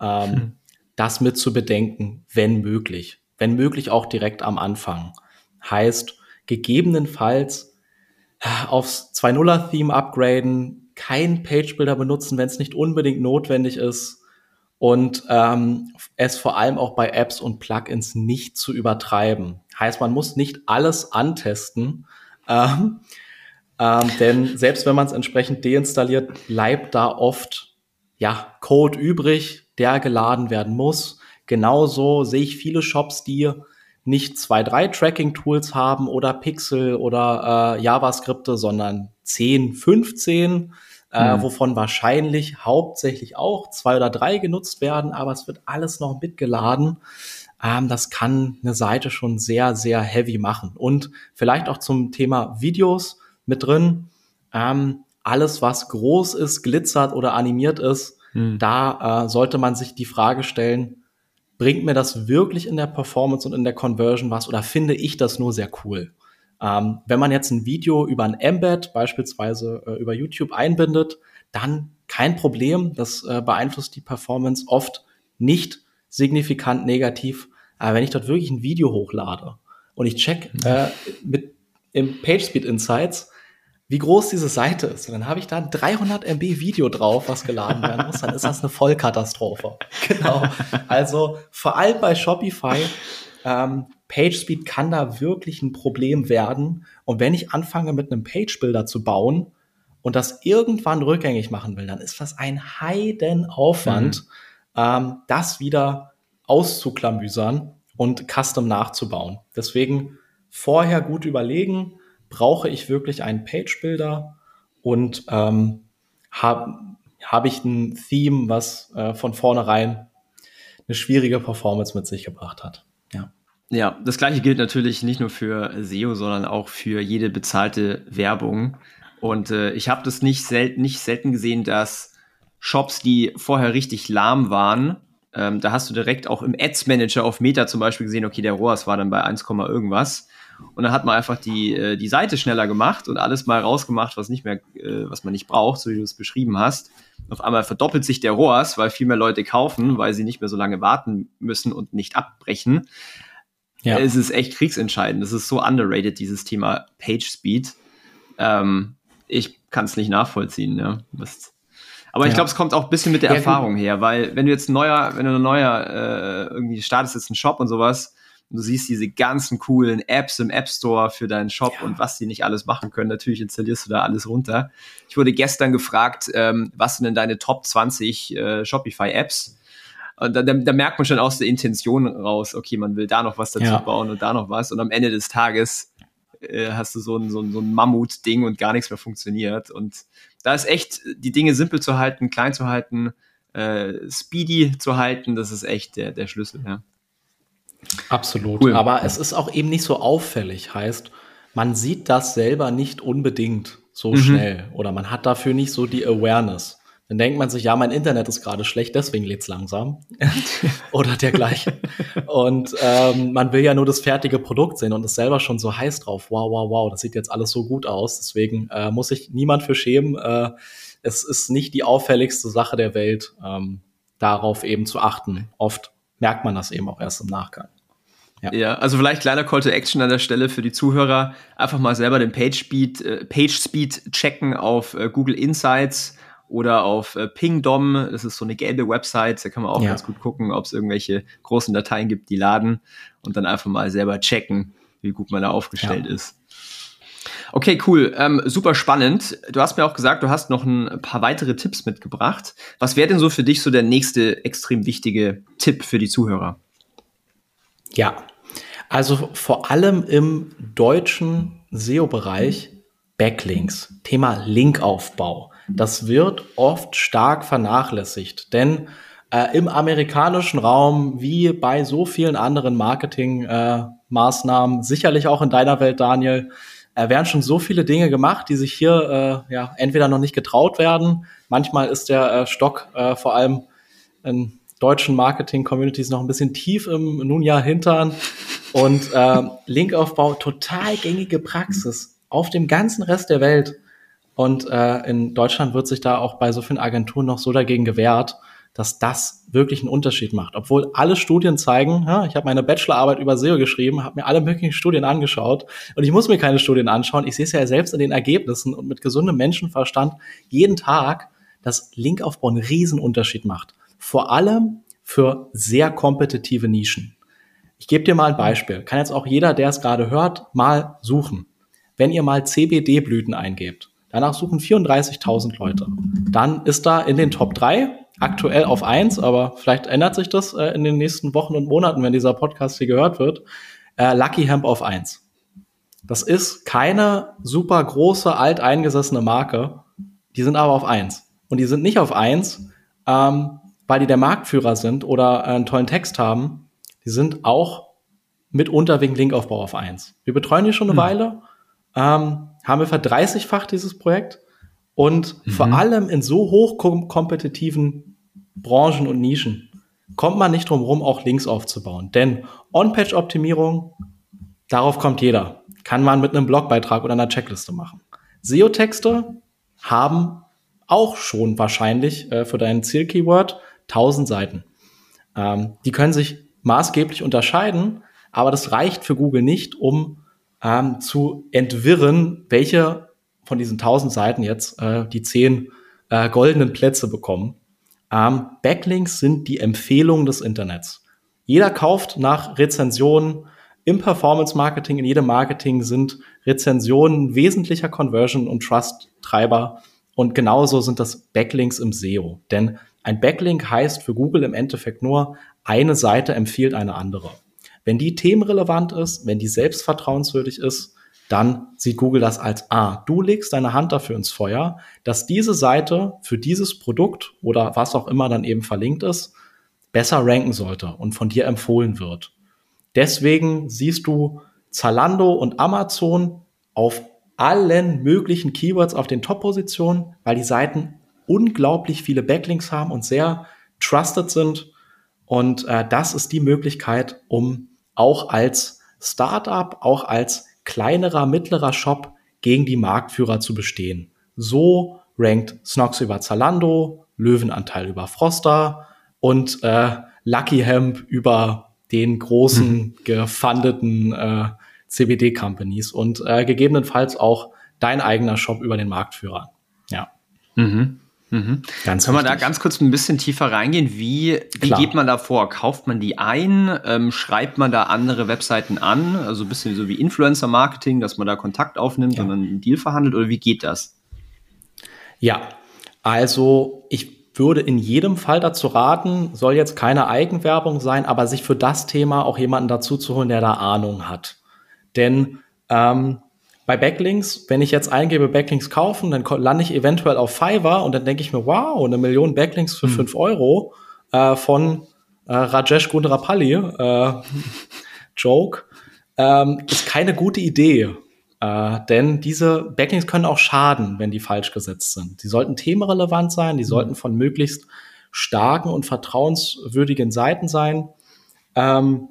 ähm, hm. Das mit zu bedenken, wenn möglich. Wenn möglich auch direkt am Anfang. Heißt, gegebenenfalls äh, aufs 2.0er Theme upgraden, kein Page Builder benutzen, wenn es nicht unbedingt notwendig ist, und ähm, es vor allem auch bei Apps und Plugins nicht zu übertreiben. Heißt, man muss nicht alles antesten, ähm, ähm, denn selbst wenn man es entsprechend deinstalliert, bleibt da oft ja Code übrig, der geladen werden muss. Genauso sehe ich viele Shops, die nicht zwei, drei Tracking-Tools haben oder Pixel oder äh, JavaScripte, sondern 10, 15 äh, mhm. wovon wahrscheinlich hauptsächlich auch zwei oder drei genutzt werden, aber es wird alles noch mitgeladen. Ähm, das kann eine Seite schon sehr, sehr heavy machen. Und vielleicht auch zum Thema Videos mit drin. Ähm, alles, was groß ist, glitzert oder animiert ist, mhm. da äh, sollte man sich die Frage stellen, bringt mir das wirklich in der Performance und in der Conversion was oder finde ich das nur sehr cool? Ähm, wenn man jetzt ein Video über ein Embed, beispielsweise äh, über YouTube einbindet, dann kein Problem. Das äh, beeinflusst die Performance oft nicht signifikant negativ. Aber wenn ich dort wirklich ein Video hochlade und ich check äh, mit im PageSpeed Insights, wie groß diese Seite ist. Und dann habe ich da ein 300 MB Video drauf, was geladen werden muss. Dann ist das eine Vollkatastrophe. Genau. Also vor allem bei Shopify ähm, PageSpeed kann da wirklich ein Problem werden. Und wenn ich anfange mit einem Page-Builder zu bauen und das irgendwann rückgängig machen will, dann ist das ein Heidenaufwand, mhm. ähm, das wieder auszuklamüsern und custom nachzubauen. Deswegen vorher gut überlegen, brauche ich wirklich einen Page-Builder und ähm, habe hab ich ein Theme, was äh, von vornherein eine schwierige Performance mit sich gebracht hat. Ja. Ja, das gleiche gilt natürlich nicht nur für SEO, sondern auch für jede bezahlte Werbung. Und äh, ich habe das nicht, sel nicht selten gesehen, dass Shops, die vorher richtig lahm waren, ähm, da hast du direkt auch im Ads Manager auf Meta zum Beispiel gesehen, okay, der ROAS war dann bei 1, irgendwas. Und dann hat man einfach die, äh, die Seite schneller gemacht und alles mal rausgemacht, was nicht mehr, äh, was man nicht braucht, so wie du es beschrieben hast. Auf einmal verdoppelt sich der ROAS, weil viel mehr Leute kaufen, weil sie nicht mehr so lange warten müssen und nicht abbrechen. Ja. Es ist echt kriegsentscheidend. Es ist so underrated, dieses Thema Page Speed. Ähm, ich kann es nicht nachvollziehen. Ja. Was, aber ja. ich glaube, es kommt auch ein bisschen mit der ja, Erfahrung her, weil wenn du jetzt ein neuer, wenn du ein neuer äh, irgendwie startest jetzt einen Shop und sowas, und du siehst diese ganzen coolen Apps im App Store für deinen Shop ja. und was die nicht alles machen können, natürlich installierst du da alles runter. Ich wurde gestern gefragt, ähm, was sind denn deine Top 20 äh, Shopify Apps? Und da, da, merkt man schon aus der Intention raus, okay, man will da noch was dazu ja. bauen und da noch was. Und am Ende des Tages äh, hast du so ein, so ein, so ein Mammut-Ding und gar nichts mehr funktioniert. Und da ist echt, die Dinge simpel zu halten, klein zu halten, äh, speedy zu halten, das ist echt der, der Schlüssel, ja. Absolut. Cool. Aber es ist auch eben nicht so auffällig. Heißt, man sieht das selber nicht unbedingt so mhm. schnell oder man hat dafür nicht so die Awareness. Dann denkt man sich, ja, mein Internet ist gerade schlecht, deswegen lädt's langsam oder dergleichen. und ähm, man will ja nur das fertige Produkt sehen und ist selber schon so heiß drauf. Wow, wow, wow, das sieht jetzt alles so gut aus. Deswegen äh, muss sich niemand für schämen. Äh, es ist nicht die auffälligste Sache der Welt, ähm, darauf eben zu achten. Oft merkt man das eben auch erst im Nachgang. Ja. ja. also vielleicht kleiner Call to Action an der Stelle für die Zuhörer. Einfach mal selber den Page Speed, äh, Page Speed checken auf äh, Google Insights oder auf äh, Pingdom, das ist so eine gelbe Website, da kann man auch ja. ganz gut gucken, ob es irgendwelche großen Dateien gibt, die laden und dann einfach mal selber checken, wie gut man da aufgestellt ja. ist. Okay, cool. Ähm, super spannend. Du hast mir auch gesagt, du hast noch ein paar weitere Tipps mitgebracht. Was wäre denn so für dich so der nächste extrem wichtige Tipp für die Zuhörer? Ja, also vor allem im deutschen SEO-Bereich Backlinks, Thema Linkaufbau. Das wird oft stark vernachlässigt, denn äh, im amerikanischen Raum, wie bei so vielen anderen Marketingmaßnahmen, äh, sicherlich auch in deiner Welt, Daniel, äh, werden schon so viele Dinge gemacht, die sich hier äh, ja entweder noch nicht getraut werden. Manchmal ist der äh, Stock äh, vor allem in deutschen Marketing-Communities noch ein bisschen tief im nun ja Hintern und äh, Linkaufbau total gängige Praxis auf dem ganzen Rest der Welt. Und äh, in Deutschland wird sich da auch bei so vielen Agenturen noch so dagegen gewehrt, dass das wirklich einen Unterschied macht. Obwohl alle Studien zeigen, ja, ich habe meine Bachelorarbeit über SEO geschrieben, habe mir alle möglichen Studien angeschaut und ich muss mir keine Studien anschauen. Ich sehe es ja selbst in den Ergebnissen und mit gesundem Menschenverstand jeden Tag, dass Linkaufbau einen Riesenunterschied macht. Vor allem für sehr kompetitive Nischen. Ich gebe dir mal ein Beispiel. Kann jetzt auch jeder, der es gerade hört, mal suchen. Wenn ihr mal CBD-Blüten eingebt, Danach suchen 34.000 Leute. Dann ist da in den Top 3 aktuell auf 1, aber vielleicht ändert sich das äh, in den nächsten Wochen und Monaten, wenn dieser Podcast hier gehört wird. Äh, Lucky Hemp auf 1. Das ist keine super große, alteingesessene Marke. Die sind aber auf 1. Und die sind nicht auf 1, ähm, weil die der Marktführer sind oder einen tollen Text haben. Die sind auch mitunter wegen Linkaufbau auf 1. Wir betreuen die schon eine hm. Weile. Ähm, haben wir verdreißigfacht dieses Projekt und mhm. vor allem in so hochkompetitiven Branchen und Nischen kommt man nicht drum rum, auch Links aufzubauen. Denn On-Page-Optimierung, darauf kommt jeder. Kann man mit einem Blogbeitrag oder einer Checkliste machen. SEO-Texte haben auch schon wahrscheinlich äh, für dein Ziel-Keyword 1000 Seiten. Ähm, die können sich maßgeblich unterscheiden, aber das reicht für Google nicht, um ähm, zu entwirren, welche von diesen tausend Seiten jetzt äh, die zehn äh, goldenen Plätze bekommen. Ähm, Backlinks sind die Empfehlung des Internets. Jeder kauft nach Rezensionen. Im Performance Marketing, in jedem Marketing sind Rezensionen wesentlicher Conversion und Trust-Treiber. Und genauso sind das Backlinks im SEO. Denn ein Backlink heißt für Google im Endeffekt nur, eine Seite empfiehlt eine andere. Wenn die themenrelevant ist, wenn die selbstvertrauenswürdig ist, dann sieht Google das als, ah, du legst deine Hand dafür ins Feuer, dass diese Seite für dieses Produkt oder was auch immer dann eben verlinkt ist, besser ranken sollte und von dir empfohlen wird. Deswegen siehst du Zalando und Amazon auf allen möglichen Keywords auf den Top-Positionen, weil die Seiten unglaublich viele Backlinks haben und sehr trusted sind. Und äh, das ist die Möglichkeit, um auch als Startup, auch als kleinerer, mittlerer Shop gegen die Marktführer zu bestehen. So rankt Snox über Zalando, Löwenanteil über Froster und äh, Lucky Hemp über den großen mhm. gefundeten äh, CBD-Companies und äh, gegebenenfalls auch dein eigener Shop über den Marktführer. Ja. Mhm. Mhm. Ganz Können wir da ganz kurz ein bisschen tiefer reingehen? Wie, wie geht man da vor? Kauft man die ein? Ähm, schreibt man da andere Webseiten an? Also ein bisschen so wie Influencer-Marketing, dass man da Kontakt aufnimmt ja. und dann einen Deal verhandelt? Oder wie geht das? Ja, also ich würde in jedem Fall dazu raten, soll jetzt keine Eigenwerbung sein, aber sich für das Thema auch jemanden dazu zu holen, der da Ahnung hat. Denn ähm, bei Backlinks, wenn ich jetzt eingebe, Backlinks kaufen, dann lande ich eventuell auf Fiverr und dann denke ich mir, wow, eine Million Backlinks für hm. 5 Euro äh, von äh, Rajesh Gundrapalli, äh, Joke, ähm, ist keine gute Idee. Äh, denn diese Backlinks können auch schaden, wenn die falsch gesetzt sind. Die sollten themenrelevant sein, die mhm. sollten von möglichst starken und vertrauenswürdigen Seiten sein. Ähm,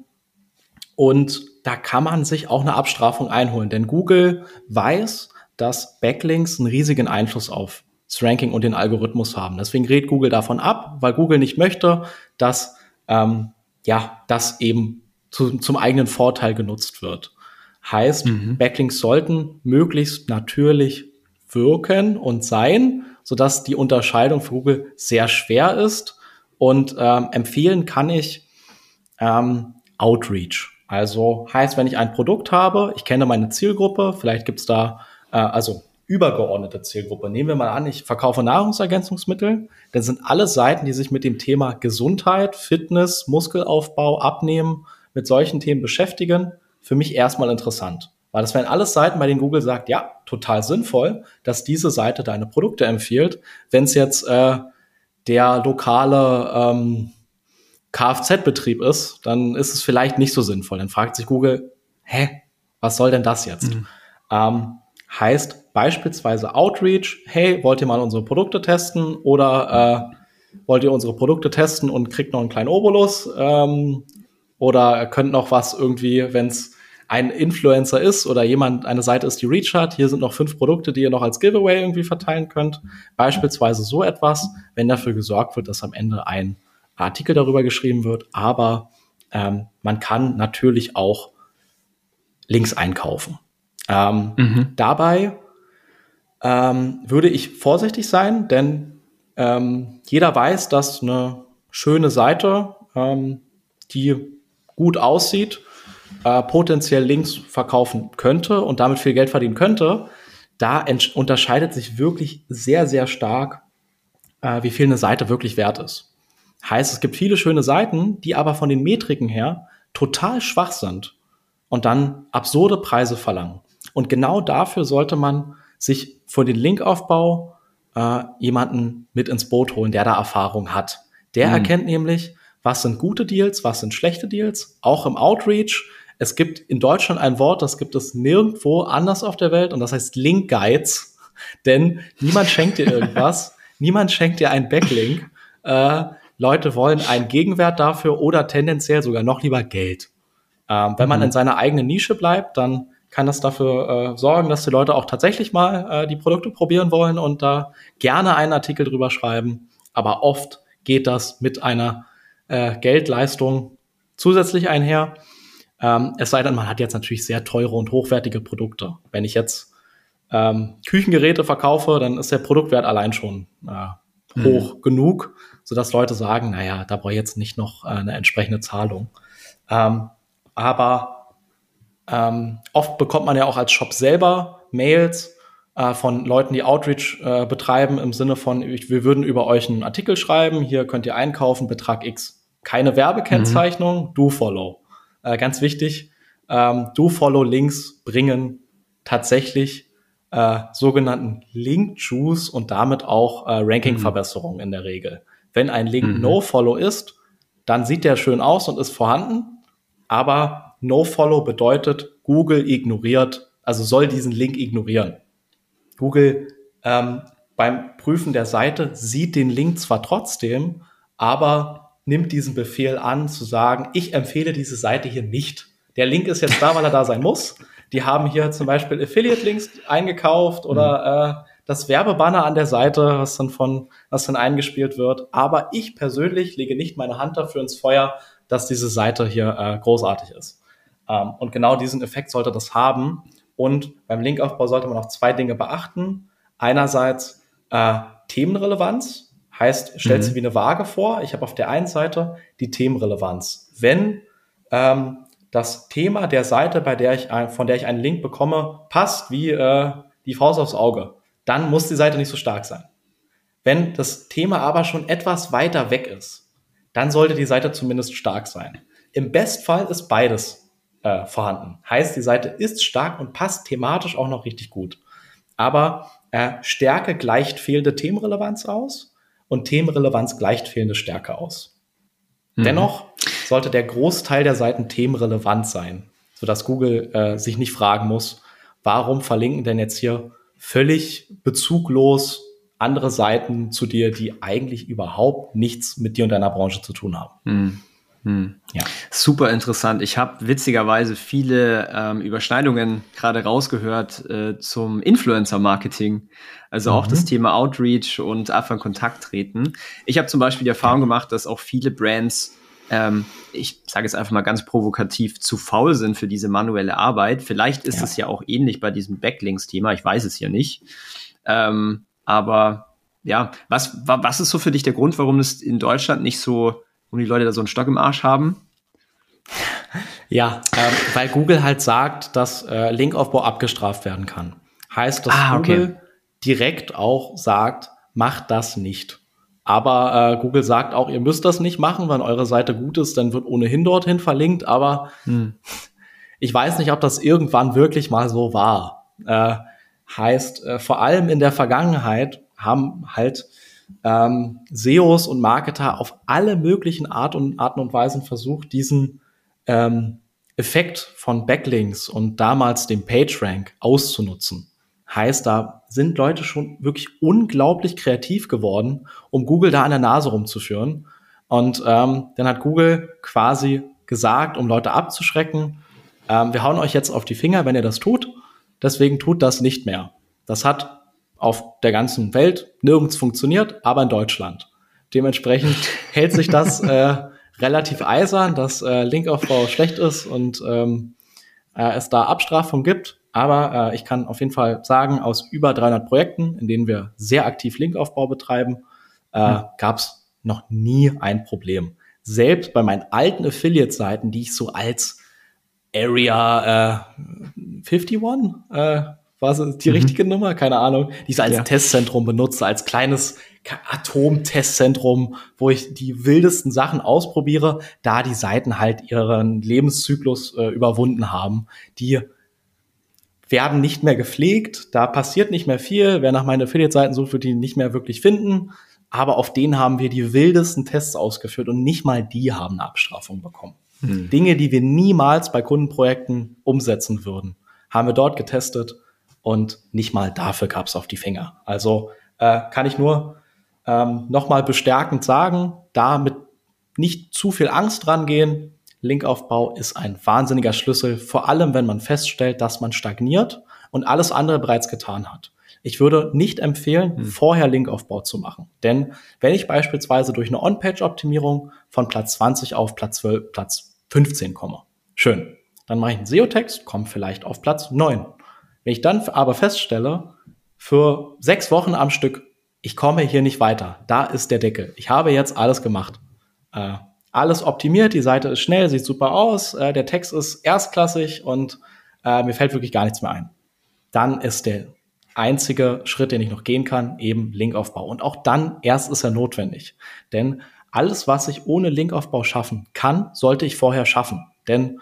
und da kann man sich auch eine Abstrafung einholen, denn Google weiß, dass Backlinks einen riesigen Einfluss auf das Ranking und den Algorithmus haben. Deswegen rät Google davon ab, weil Google nicht möchte, dass ähm, ja das eben zu, zum eigenen Vorteil genutzt wird. Heißt, mhm. Backlinks sollten möglichst natürlich wirken und sein, sodass die Unterscheidung für Google sehr schwer ist. Und ähm, empfehlen kann ich ähm, Outreach. Also heißt, wenn ich ein Produkt habe, ich kenne meine Zielgruppe, vielleicht gibt's da äh, also übergeordnete Zielgruppe. Nehmen wir mal an, ich verkaufe Nahrungsergänzungsmittel, dann sind alle Seiten, die sich mit dem Thema Gesundheit, Fitness, Muskelaufbau, Abnehmen, mit solchen Themen beschäftigen, für mich erstmal interessant. Weil das wären alles Seiten, bei denen Google sagt, ja, total sinnvoll, dass diese Seite deine Produkte empfiehlt. Wenn es jetzt äh, der lokale ähm, Kfz-Betrieb ist, dann ist es vielleicht nicht so sinnvoll. Dann fragt sich Google, hä, was soll denn das jetzt? Mhm. Ähm, heißt beispielsweise Outreach, hey, wollt ihr mal unsere Produkte testen oder äh, wollt ihr unsere Produkte testen und kriegt noch einen kleinen Obolus? Ähm, oder könnt noch was irgendwie, wenn es ein Influencer ist oder jemand, eine Seite ist, die Reach hat, hier sind noch fünf Produkte, die ihr noch als Giveaway irgendwie verteilen könnt. Beispielsweise so etwas, wenn dafür gesorgt wird, dass am Ende ein Artikel darüber geschrieben wird, aber ähm, man kann natürlich auch Links einkaufen. Ähm, mhm. Dabei ähm, würde ich vorsichtig sein, denn ähm, jeder weiß, dass eine schöne Seite, ähm, die gut aussieht, äh, potenziell Links verkaufen könnte und damit viel Geld verdienen könnte, da unterscheidet sich wirklich sehr, sehr stark, äh, wie viel eine Seite wirklich wert ist. Heißt, es gibt viele schöne Seiten, die aber von den Metriken her total schwach sind und dann absurde Preise verlangen. Und genau dafür sollte man sich für den Linkaufbau äh, jemanden mit ins Boot holen, der da Erfahrung hat. Der mhm. erkennt nämlich, was sind gute Deals, was sind schlechte Deals, auch im Outreach. Es gibt in Deutschland ein Wort, das gibt es nirgendwo anders auf der Welt und das heißt Link Guides, denn niemand schenkt dir irgendwas, niemand schenkt dir einen Backlink. Äh, Leute wollen einen Gegenwert dafür oder tendenziell sogar noch lieber Geld. Ähm, wenn man mhm. in seiner eigenen Nische bleibt, dann kann das dafür äh, sorgen, dass die Leute auch tatsächlich mal äh, die Produkte probieren wollen und da gerne einen Artikel drüber schreiben. Aber oft geht das mit einer äh, Geldleistung zusätzlich einher. Ähm, es sei denn, man hat jetzt natürlich sehr teure und hochwertige Produkte. Wenn ich jetzt ähm, Küchengeräte verkaufe, dann ist der Produktwert allein schon äh, hoch mhm. genug, sodass Leute sagen, naja, da brauche ich jetzt nicht noch äh, eine entsprechende Zahlung. Ähm, aber ähm, oft bekommt man ja auch als Shop selber Mails äh, von Leuten, die Outreach äh, betreiben, im Sinne von, wir würden über euch einen Artikel schreiben, hier könnt ihr einkaufen, Betrag X keine Werbekennzeichnung, mhm. Do-Follow. Äh, ganz wichtig, ähm, Do-Follow-Links bringen tatsächlich äh, sogenannten Link-Juice und damit auch äh, Ranking-Verbesserungen mhm. in der Regel. Wenn ein Link mhm. No-Follow ist, dann sieht der schön aus und ist vorhanden, aber No-Follow bedeutet, Google ignoriert, also soll diesen Link ignorieren. Google ähm, beim Prüfen der Seite sieht den Link zwar trotzdem, aber nimmt diesen Befehl an, zu sagen, ich empfehle diese Seite hier nicht. Der Link ist jetzt da, weil er da sein muss. Die haben hier zum Beispiel Affiliate-Links eingekauft oder mhm. äh, das Werbebanner an der Seite, was dann von, was dann eingespielt wird. Aber ich persönlich lege nicht meine Hand dafür ins Feuer, dass diese Seite hier äh, großartig ist. Ähm, und genau diesen Effekt sollte das haben. Und beim Linkaufbau sollte man auch zwei Dinge beachten. Einerseits äh, Themenrelevanz. Heißt, stellt mhm. sie wie eine Waage vor. Ich habe auf der einen Seite die Themenrelevanz. Wenn ähm, das Thema der Seite, bei der ich von der ich einen Link bekomme, passt wie äh, die Faust aufs Auge, dann muss die Seite nicht so stark sein. Wenn das Thema aber schon etwas weiter weg ist, dann sollte die Seite zumindest stark sein. Im Bestfall ist beides äh, vorhanden. Heißt, die Seite ist stark und passt thematisch auch noch richtig gut. Aber äh, Stärke gleicht fehlende Themenrelevanz aus und Themenrelevanz gleicht fehlende Stärke aus. Mhm. Dennoch sollte der Großteil der Seiten themenrelevant sein, sodass Google äh, sich nicht fragen muss, warum verlinken denn jetzt hier völlig bezuglos andere Seiten zu dir, die eigentlich überhaupt nichts mit dir und deiner Branche zu tun haben. Mhm. Hm. Ja. Super interessant. Ich habe witzigerweise viele ähm, Überschneidungen gerade rausgehört äh, zum Influencer-Marketing. Also mhm. auch das Thema Outreach und einfach in Kontakt treten. Ich habe zum Beispiel die Erfahrung gemacht, dass auch viele Brands, ähm, ich sage jetzt einfach mal ganz provokativ, zu faul sind für diese manuelle Arbeit. Vielleicht ist ja. es ja auch ähnlich bei diesem Backlinks-Thema. Ich weiß es ja nicht. Ähm, aber ja, was, was ist so für dich der Grund, warum es in Deutschland nicht so und die Leute da so einen Stock im Arsch haben? Ja, ähm, weil Google halt sagt, dass äh, Linkaufbau abgestraft werden kann. Heißt, dass ah, okay. Google direkt auch sagt, macht das nicht. Aber äh, Google sagt auch, ihr müsst das nicht machen, wenn eure Seite gut ist, dann wird ohnehin dorthin verlinkt. Aber hm. ich weiß nicht, ob das irgendwann wirklich mal so war. Äh, heißt, äh, vor allem in der Vergangenheit haben halt ähm, SEOs und Marketer auf alle möglichen Art und, Arten und Weisen versucht, diesen ähm, Effekt von Backlinks und damals dem PageRank auszunutzen. Heißt, da sind Leute schon wirklich unglaublich kreativ geworden, um Google da an der Nase rumzuführen. Und ähm, dann hat Google quasi gesagt, um Leute abzuschrecken, ähm, wir hauen euch jetzt auf die Finger, wenn ihr das tut. Deswegen tut das nicht mehr. Das hat auf der ganzen Welt nirgends funktioniert, aber in Deutschland. Dementsprechend hält sich das äh, relativ eisern, dass äh, Linkaufbau schlecht ist und ähm, äh, es da Abstrafung gibt. Aber äh, ich kann auf jeden Fall sagen, aus über 300 Projekten, in denen wir sehr aktiv Linkaufbau betreiben, äh, hm. gab es noch nie ein Problem. Selbst bei meinen alten Affiliate-Seiten, die ich so als Area äh, 51 äh, war es die mhm. richtige Nummer? Keine Ahnung. Die ich als ja. Testzentrum benutze, als kleines Atom-Testzentrum, wo ich die wildesten Sachen ausprobiere, da die Seiten halt ihren Lebenszyklus äh, überwunden haben. Die werden nicht mehr gepflegt, da passiert nicht mehr viel. Wer nach meinen Affiliate-Seiten sucht, wird die nicht mehr wirklich finden. Aber auf denen haben wir die wildesten Tests ausgeführt und nicht mal die haben eine Abstrafung bekommen. Hm. Dinge, die wir niemals bei Kundenprojekten umsetzen würden, haben wir dort getestet und nicht mal dafür gab es auf die Finger. Also äh, kann ich nur ähm, nochmal bestärkend sagen, da mit nicht zu viel Angst rangehen. Linkaufbau ist ein wahnsinniger Schlüssel, vor allem wenn man feststellt, dass man stagniert und alles andere bereits getan hat. Ich würde nicht empfehlen, hm. vorher Linkaufbau zu machen. Denn wenn ich beispielsweise durch eine On-Page-Optimierung von Platz 20 auf Platz, 12, Platz 15 komme, schön. Dann mache ich einen SEO-Text, komme vielleicht auf Platz 9 wenn ich dann aber feststelle, für sechs Wochen am Stück, ich komme hier nicht weiter, da ist der Deckel. Ich habe jetzt alles gemacht. Äh, alles optimiert, die Seite ist schnell, sieht super aus, äh, der Text ist erstklassig und äh, mir fällt wirklich gar nichts mehr ein. Dann ist der einzige Schritt, den ich noch gehen kann, eben Linkaufbau. Und auch dann erst ist er notwendig. Denn alles, was ich ohne Linkaufbau schaffen kann, sollte ich vorher schaffen. Denn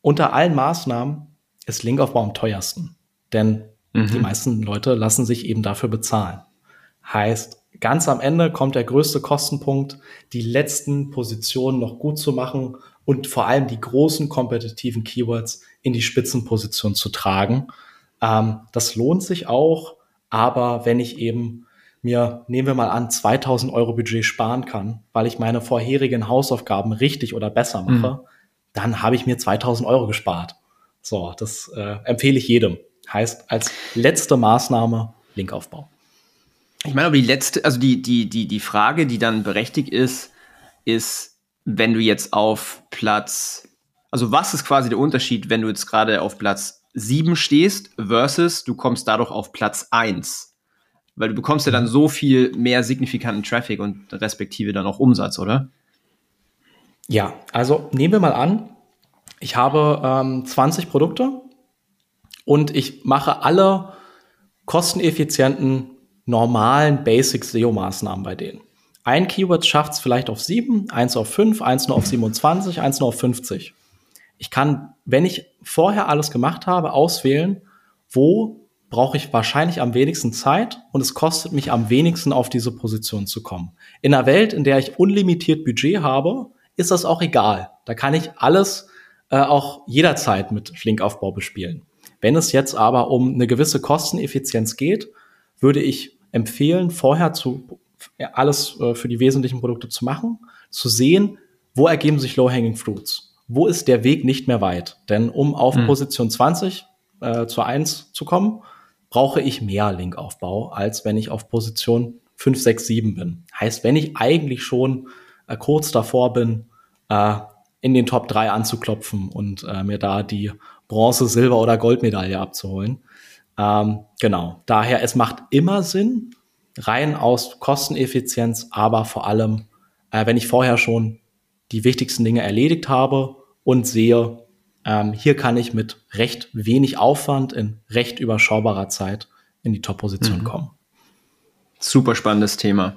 unter allen Maßnahmen ist Linkaufbau am teuersten. Denn mhm. die meisten Leute lassen sich eben dafür bezahlen. Heißt, ganz am Ende kommt der größte Kostenpunkt, die letzten Positionen noch gut zu machen und vor allem die großen kompetitiven Keywords in die Spitzenposition zu tragen. Ähm, das lohnt sich auch, aber wenn ich eben mir, nehmen wir mal an, 2000 Euro Budget sparen kann, weil ich meine vorherigen Hausaufgaben richtig oder besser mache, mhm. dann habe ich mir 2000 Euro gespart. So, das äh, empfehle ich jedem. Heißt als letzte Maßnahme Linkaufbau. Ich meine, aber die letzte, also die, die, die, die Frage, die dann berechtigt ist, ist, wenn du jetzt auf Platz, also was ist quasi der Unterschied, wenn du jetzt gerade auf Platz 7 stehst versus du kommst dadurch auf Platz 1? Weil du bekommst ja dann so viel mehr signifikanten Traffic und respektive dann auch Umsatz, oder? Ja, also nehmen wir mal an, ich habe ähm, 20 Produkte und ich mache alle kosteneffizienten normalen Basic SEO-Maßnahmen bei denen. Ein Keyword schafft es vielleicht auf 7, eins auf 5, eins nur auf 27, eins nur auf 50. Ich kann, wenn ich vorher alles gemacht habe, auswählen, wo brauche ich wahrscheinlich am wenigsten Zeit und es kostet mich am wenigsten auf diese Position zu kommen. In einer Welt, in der ich unlimitiert Budget habe, ist das auch egal. Da kann ich alles äh, auch jederzeit mit Linkaufbau bespielen. Wenn es jetzt aber um eine gewisse Kosteneffizienz geht, würde ich empfehlen, vorher zu alles äh, für die wesentlichen Produkte zu machen, zu sehen, wo ergeben sich Low-Hanging Fruits. Wo ist der Weg nicht mehr weit? Denn um auf mhm. Position 20 äh, zu 1 zu kommen, brauche ich mehr Linkaufbau, als wenn ich auf Position 5, 6, 7 bin. Heißt, wenn ich eigentlich schon äh, kurz davor bin, äh, in den Top 3 anzuklopfen und äh, mir da die Bronze, Silber oder Goldmedaille abzuholen. Ähm, genau. Daher, es macht immer Sinn, rein aus Kosteneffizienz, aber vor allem, äh, wenn ich vorher schon die wichtigsten Dinge erledigt habe und sehe, ähm, hier kann ich mit recht wenig Aufwand in recht überschaubarer Zeit in die Top-Position mhm. kommen. Super spannendes Thema.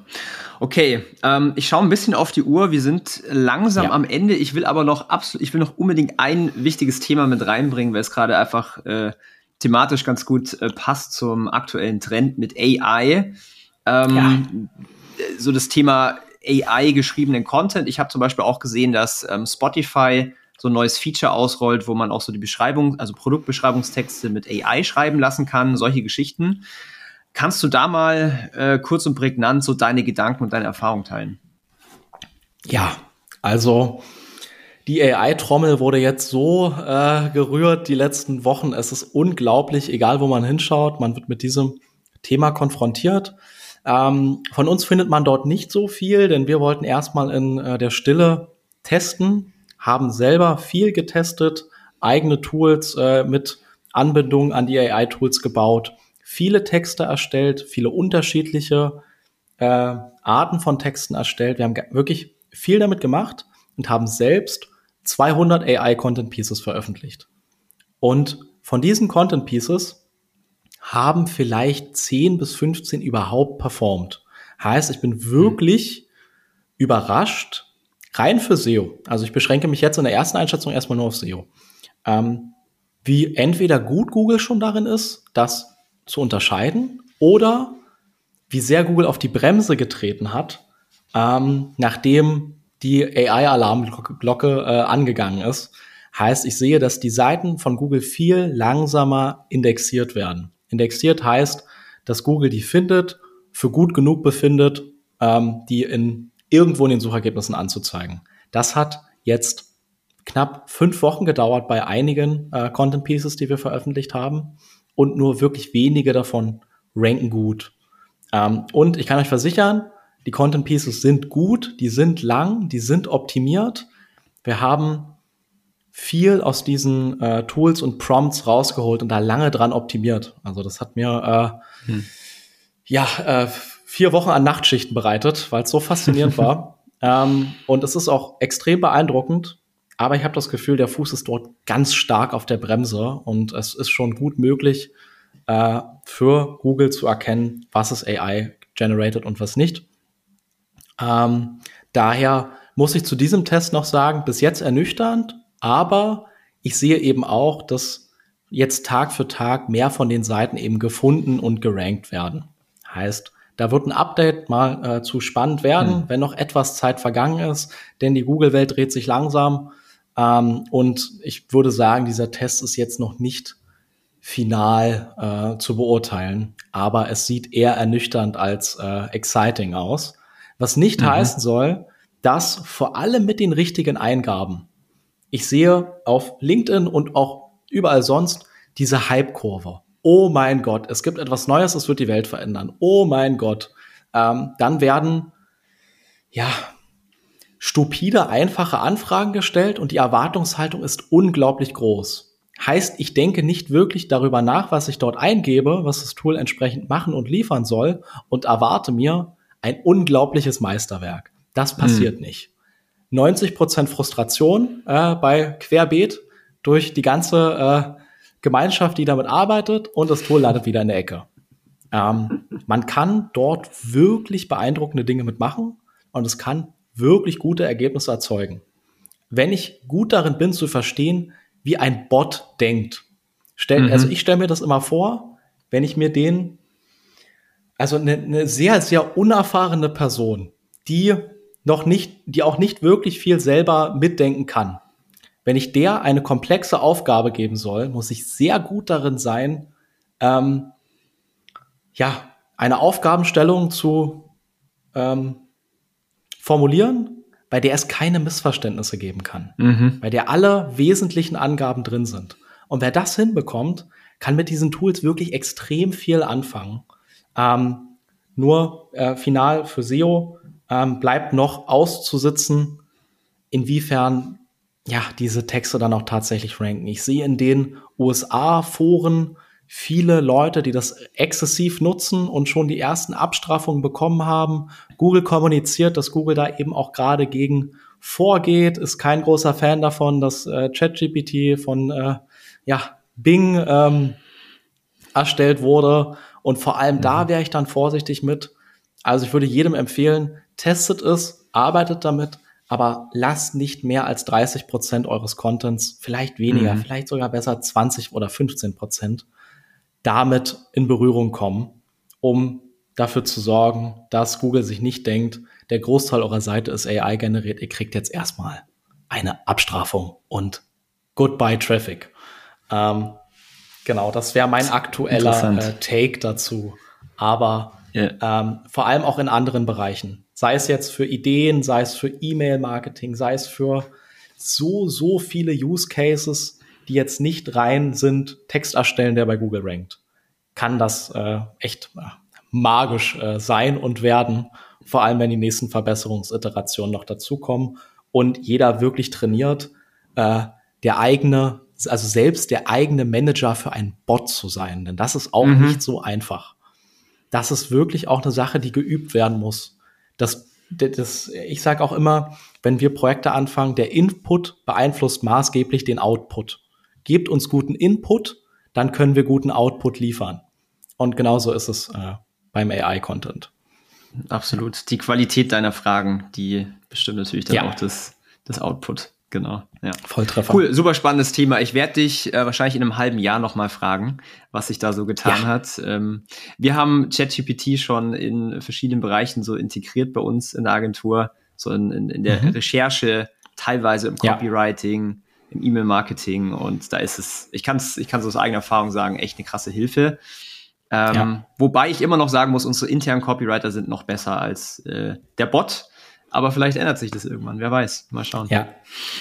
Okay, ähm, ich schaue ein bisschen auf die Uhr. Wir sind langsam ja. am Ende. Ich will aber noch absolut, ich will noch unbedingt ein wichtiges Thema mit reinbringen, weil es gerade einfach äh, thematisch ganz gut äh, passt zum aktuellen Trend mit AI. Ähm, ja. So das Thema AI geschriebenen Content. Ich habe zum Beispiel auch gesehen, dass ähm, Spotify so ein neues Feature ausrollt, wo man auch so die Beschreibung, also Produktbeschreibungstexte mit AI schreiben lassen kann, solche Geschichten. Kannst du da mal äh, kurz und prägnant so deine Gedanken und deine Erfahrungen teilen? Ja, also die AI-Trommel wurde jetzt so äh, gerührt die letzten Wochen. Es ist unglaublich, egal wo man hinschaut, man wird mit diesem Thema konfrontiert. Ähm, von uns findet man dort nicht so viel, denn wir wollten erstmal in äh, der Stille testen, haben selber viel getestet, eigene Tools äh, mit Anbindung an die AI-Tools gebaut, viele Texte erstellt, viele unterschiedliche äh, Arten von Texten erstellt. Wir haben wirklich viel damit gemacht und haben selbst 200 AI-Content Pieces veröffentlicht. Und von diesen Content Pieces haben vielleicht 10 bis 15 überhaupt performt. Heißt, ich bin wirklich mhm. überrascht, rein für SEO. Also ich beschränke mich jetzt in der ersten Einschätzung erstmal nur auf SEO. Ähm, wie entweder gut Google schon darin ist, das zu unterscheiden, oder wie sehr Google auf die Bremse getreten hat, ähm, nachdem die AI-Alarmglocke äh, angegangen ist. Heißt, ich sehe, dass die Seiten von Google viel langsamer indexiert werden. Indexiert heißt, dass Google die findet, für gut genug befindet, ähm, die in irgendwo in den Suchergebnissen anzuzeigen. Das hat jetzt knapp fünf Wochen gedauert bei einigen äh, Content Pieces, die wir veröffentlicht haben. Und nur wirklich wenige davon ranken gut. Ähm, und ich kann euch versichern, die Content Pieces sind gut, die sind lang, die sind optimiert. Wir haben viel aus diesen äh, Tools und Prompts rausgeholt und da lange dran optimiert. Also das hat mir äh, hm. ja äh, vier Wochen an Nachtschichten bereitet, weil es so faszinierend war. Ähm, und es ist auch extrem beeindruckend. Aber ich habe das Gefühl, der Fuß ist dort ganz stark auf der Bremse und es ist schon gut möglich äh, für Google zu erkennen, was ist AI generated und was nicht. Ähm, daher muss ich zu diesem Test noch sagen, bis jetzt ernüchternd, aber ich sehe eben auch, dass jetzt Tag für Tag mehr von den Seiten eben gefunden und gerankt werden. Heißt, da wird ein Update mal äh, zu spannend werden, mhm. wenn noch etwas Zeit vergangen ist, denn die Google-Welt dreht sich langsam. Ähm, und ich würde sagen, dieser Test ist jetzt noch nicht final äh, zu beurteilen, aber es sieht eher ernüchternd als äh, exciting aus. Was nicht mhm. heißen soll, dass vor allem mit den richtigen Eingaben, ich sehe auf LinkedIn und auch überall sonst diese Hype-Kurve oh mein Gott, es gibt etwas Neues, es wird die Welt verändern. Oh mein Gott. Ähm, dann werden, ja, stupide, einfache Anfragen gestellt und die Erwartungshaltung ist unglaublich groß. Heißt, ich denke nicht wirklich darüber nach, was ich dort eingebe, was das Tool entsprechend machen und liefern soll und erwarte mir ein unglaubliches Meisterwerk. Das passiert hm. nicht. 90% Frustration äh, bei Querbeet durch die ganze äh, Gemeinschaft, die damit arbeitet und das Tool landet wieder in der Ecke. Ähm, man kann dort wirklich beeindruckende Dinge mitmachen und es kann wirklich gute Ergebnisse erzeugen. Wenn ich gut darin bin zu verstehen, wie ein Bot denkt. Stell, mhm. Also ich stelle mir das immer vor, wenn ich mir den, also eine, eine sehr, sehr unerfahrene Person, die noch nicht, die auch nicht wirklich viel selber mitdenken kann. Wenn ich der eine komplexe Aufgabe geben soll, muss ich sehr gut darin sein, ähm, ja, eine Aufgabenstellung zu ähm, formulieren, bei der es keine Missverständnisse geben kann, mhm. bei der alle wesentlichen Angaben drin sind. Und wer das hinbekommt, kann mit diesen Tools wirklich extrem viel anfangen. Ähm, nur äh, final für SEO ähm, bleibt noch auszusitzen, inwiefern ja diese Texte dann auch tatsächlich ranken. Ich sehe in den USA-Foren viele Leute, die das exzessiv nutzen und schon die ersten Abstrafungen bekommen haben. Google kommuniziert, dass Google da eben auch gerade gegen vorgeht, ist kein großer Fan davon, dass äh, ChatGPT von äh, ja, Bing ähm, erstellt wurde. Und vor allem mhm. da wäre ich dann vorsichtig mit. Also ich würde jedem empfehlen, testet es, arbeitet damit, aber lasst nicht mehr als 30 Prozent eures Contents, vielleicht weniger, mhm. vielleicht sogar besser 20 oder 15 Prozent damit in Berührung kommen, um dafür zu sorgen, dass Google sich nicht denkt, der Großteil eurer Seite ist AI generiert, ihr kriegt jetzt erstmal eine Abstrafung und Goodbye Traffic. Ähm, genau, das wäre mein aktueller äh, Take dazu. Aber yeah. ähm, vor allem auch in anderen Bereichen. Sei es jetzt für Ideen, sei es für E-Mail-Marketing, sei es für so, so viele Use Cases, die jetzt nicht rein sind, Text erstellen, der bei Google rankt, kann das äh, echt äh, magisch äh, sein und werden, vor allem wenn die nächsten Verbesserungsiterationen noch dazukommen und jeder wirklich trainiert, äh, der eigene, also selbst der eigene Manager für einen Bot zu sein, denn das ist auch mhm. nicht so einfach. Das ist wirklich auch eine Sache, die geübt werden muss. Das, das, ich sage auch immer, wenn wir Projekte anfangen, der Input beeinflusst maßgeblich den Output gebt uns guten Input, dann können wir guten Output liefern. Und genauso ist es äh, beim AI-Content. Absolut. Die Qualität deiner Fragen, die bestimmt natürlich dann ja. auch das, das Output. Genau. Ja. Volltreffer. Cool, super spannendes Thema. Ich werde dich äh, wahrscheinlich in einem halben Jahr nochmal fragen, was sich da so getan ja. hat. Ähm, wir haben ChatGPT schon in verschiedenen Bereichen so integriert bei uns in der Agentur, so in, in, in der mhm. Recherche, teilweise im Copywriting, im E-Mail-Marketing und da ist es, ich kann es ich kann's aus eigener Erfahrung sagen, echt eine krasse Hilfe. Ähm, ja. Wobei ich immer noch sagen muss, unsere internen Copywriter sind noch besser als äh, der Bot. Aber vielleicht ändert sich das irgendwann, wer weiß. Mal schauen. Ja,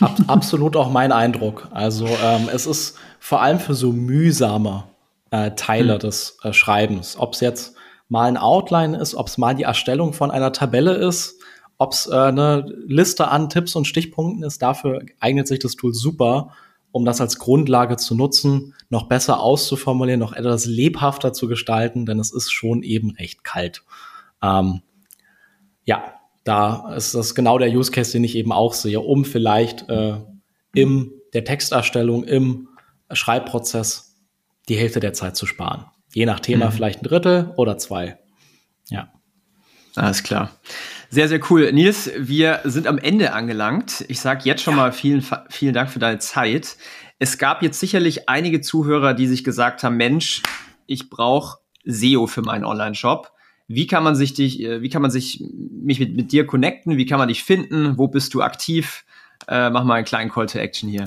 ab, absolut auch mein Eindruck. Also ähm, es ist vor allem für so mühsame äh, Teile hm. des äh, Schreibens, ob es jetzt mal ein Outline ist, ob es mal die Erstellung von einer Tabelle ist, ob es äh, eine Liste an Tipps und Stichpunkten ist, dafür eignet sich das Tool super, um das als Grundlage zu nutzen, noch besser auszuformulieren, noch etwas lebhafter zu gestalten, denn es ist schon eben recht kalt. Ähm, ja, da ist das genau der Use Case, den ich eben auch sehe, um vielleicht äh, im der Texterstellung, im Schreibprozess die Hälfte der Zeit zu sparen. Je nach Thema mhm. vielleicht ein Drittel oder zwei. Ja. Alles klar. Sehr, sehr cool. Nils, wir sind am Ende angelangt. Ich sage jetzt schon ja. mal vielen, vielen Dank für deine Zeit. Es gab jetzt sicherlich einige Zuhörer, die sich gesagt haben, Mensch, ich brauche SEO für meinen Online-Shop. Wie kann man sich dich, äh, wie kann man sich mich mit, mit dir connecten? Wie kann man dich finden? Wo bist du aktiv? Äh, mach mal einen kleinen Call to Action hier.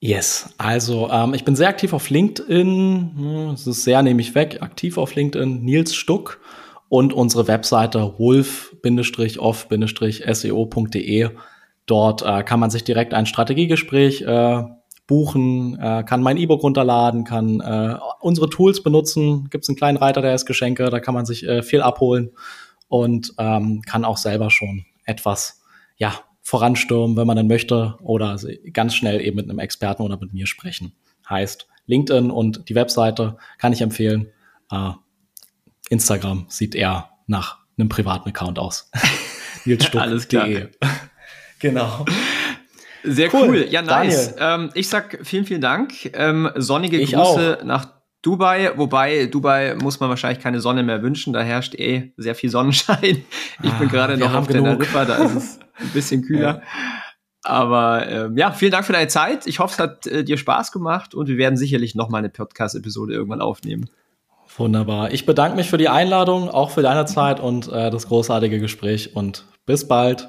Yes, also ähm, ich bin sehr aktiv auf LinkedIn. Hm, es ist sehr nehme ich weg. Aktiv auf LinkedIn. Nils Stuck und unsere Webseite wolf-off-seo.de. Dort äh, kann man sich direkt ein Strategiegespräch äh, buchen, äh, kann mein E-Book runterladen, kann äh, unsere Tools benutzen. Gibt es einen kleinen Reiter, der ist Geschenke, da kann man sich äh, viel abholen und ähm, kann auch selber schon etwas ja, voranstürmen, wenn man dann möchte, oder ganz schnell eben mit einem Experten oder mit mir sprechen. Heißt, LinkedIn und die Webseite kann ich empfehlen. Äh, Instagram sieht eher nach einem privaten Account aus. Alles klar. genau. Sehr cool. cool. Ja, nice. Ähm, ich sag vielen, vielen Dank. Ähm, sonnige ich Grüße auch. nach Dubai, wobei Dubai muss man wahrscheinlich keine Sonne mehr wünschen, da herrscht eh sehr viel Sonnenschein. Ich bin ah, gerade noch auf der Teneriffa, da ist es ein bisschen kühler. Ja. Aber äh, ja, vielen Dank für deine Zeit. Ich hoffe, es hat äh, dir Spaß gemacht und wir werden sicherlich noch mal eine Podcast-Episode irgendwann aufnehmen. Wunderbar. Ich bedanke mich für die Einladung, auch für deine Zeit und äh, das großartige Gespräch und bis bald.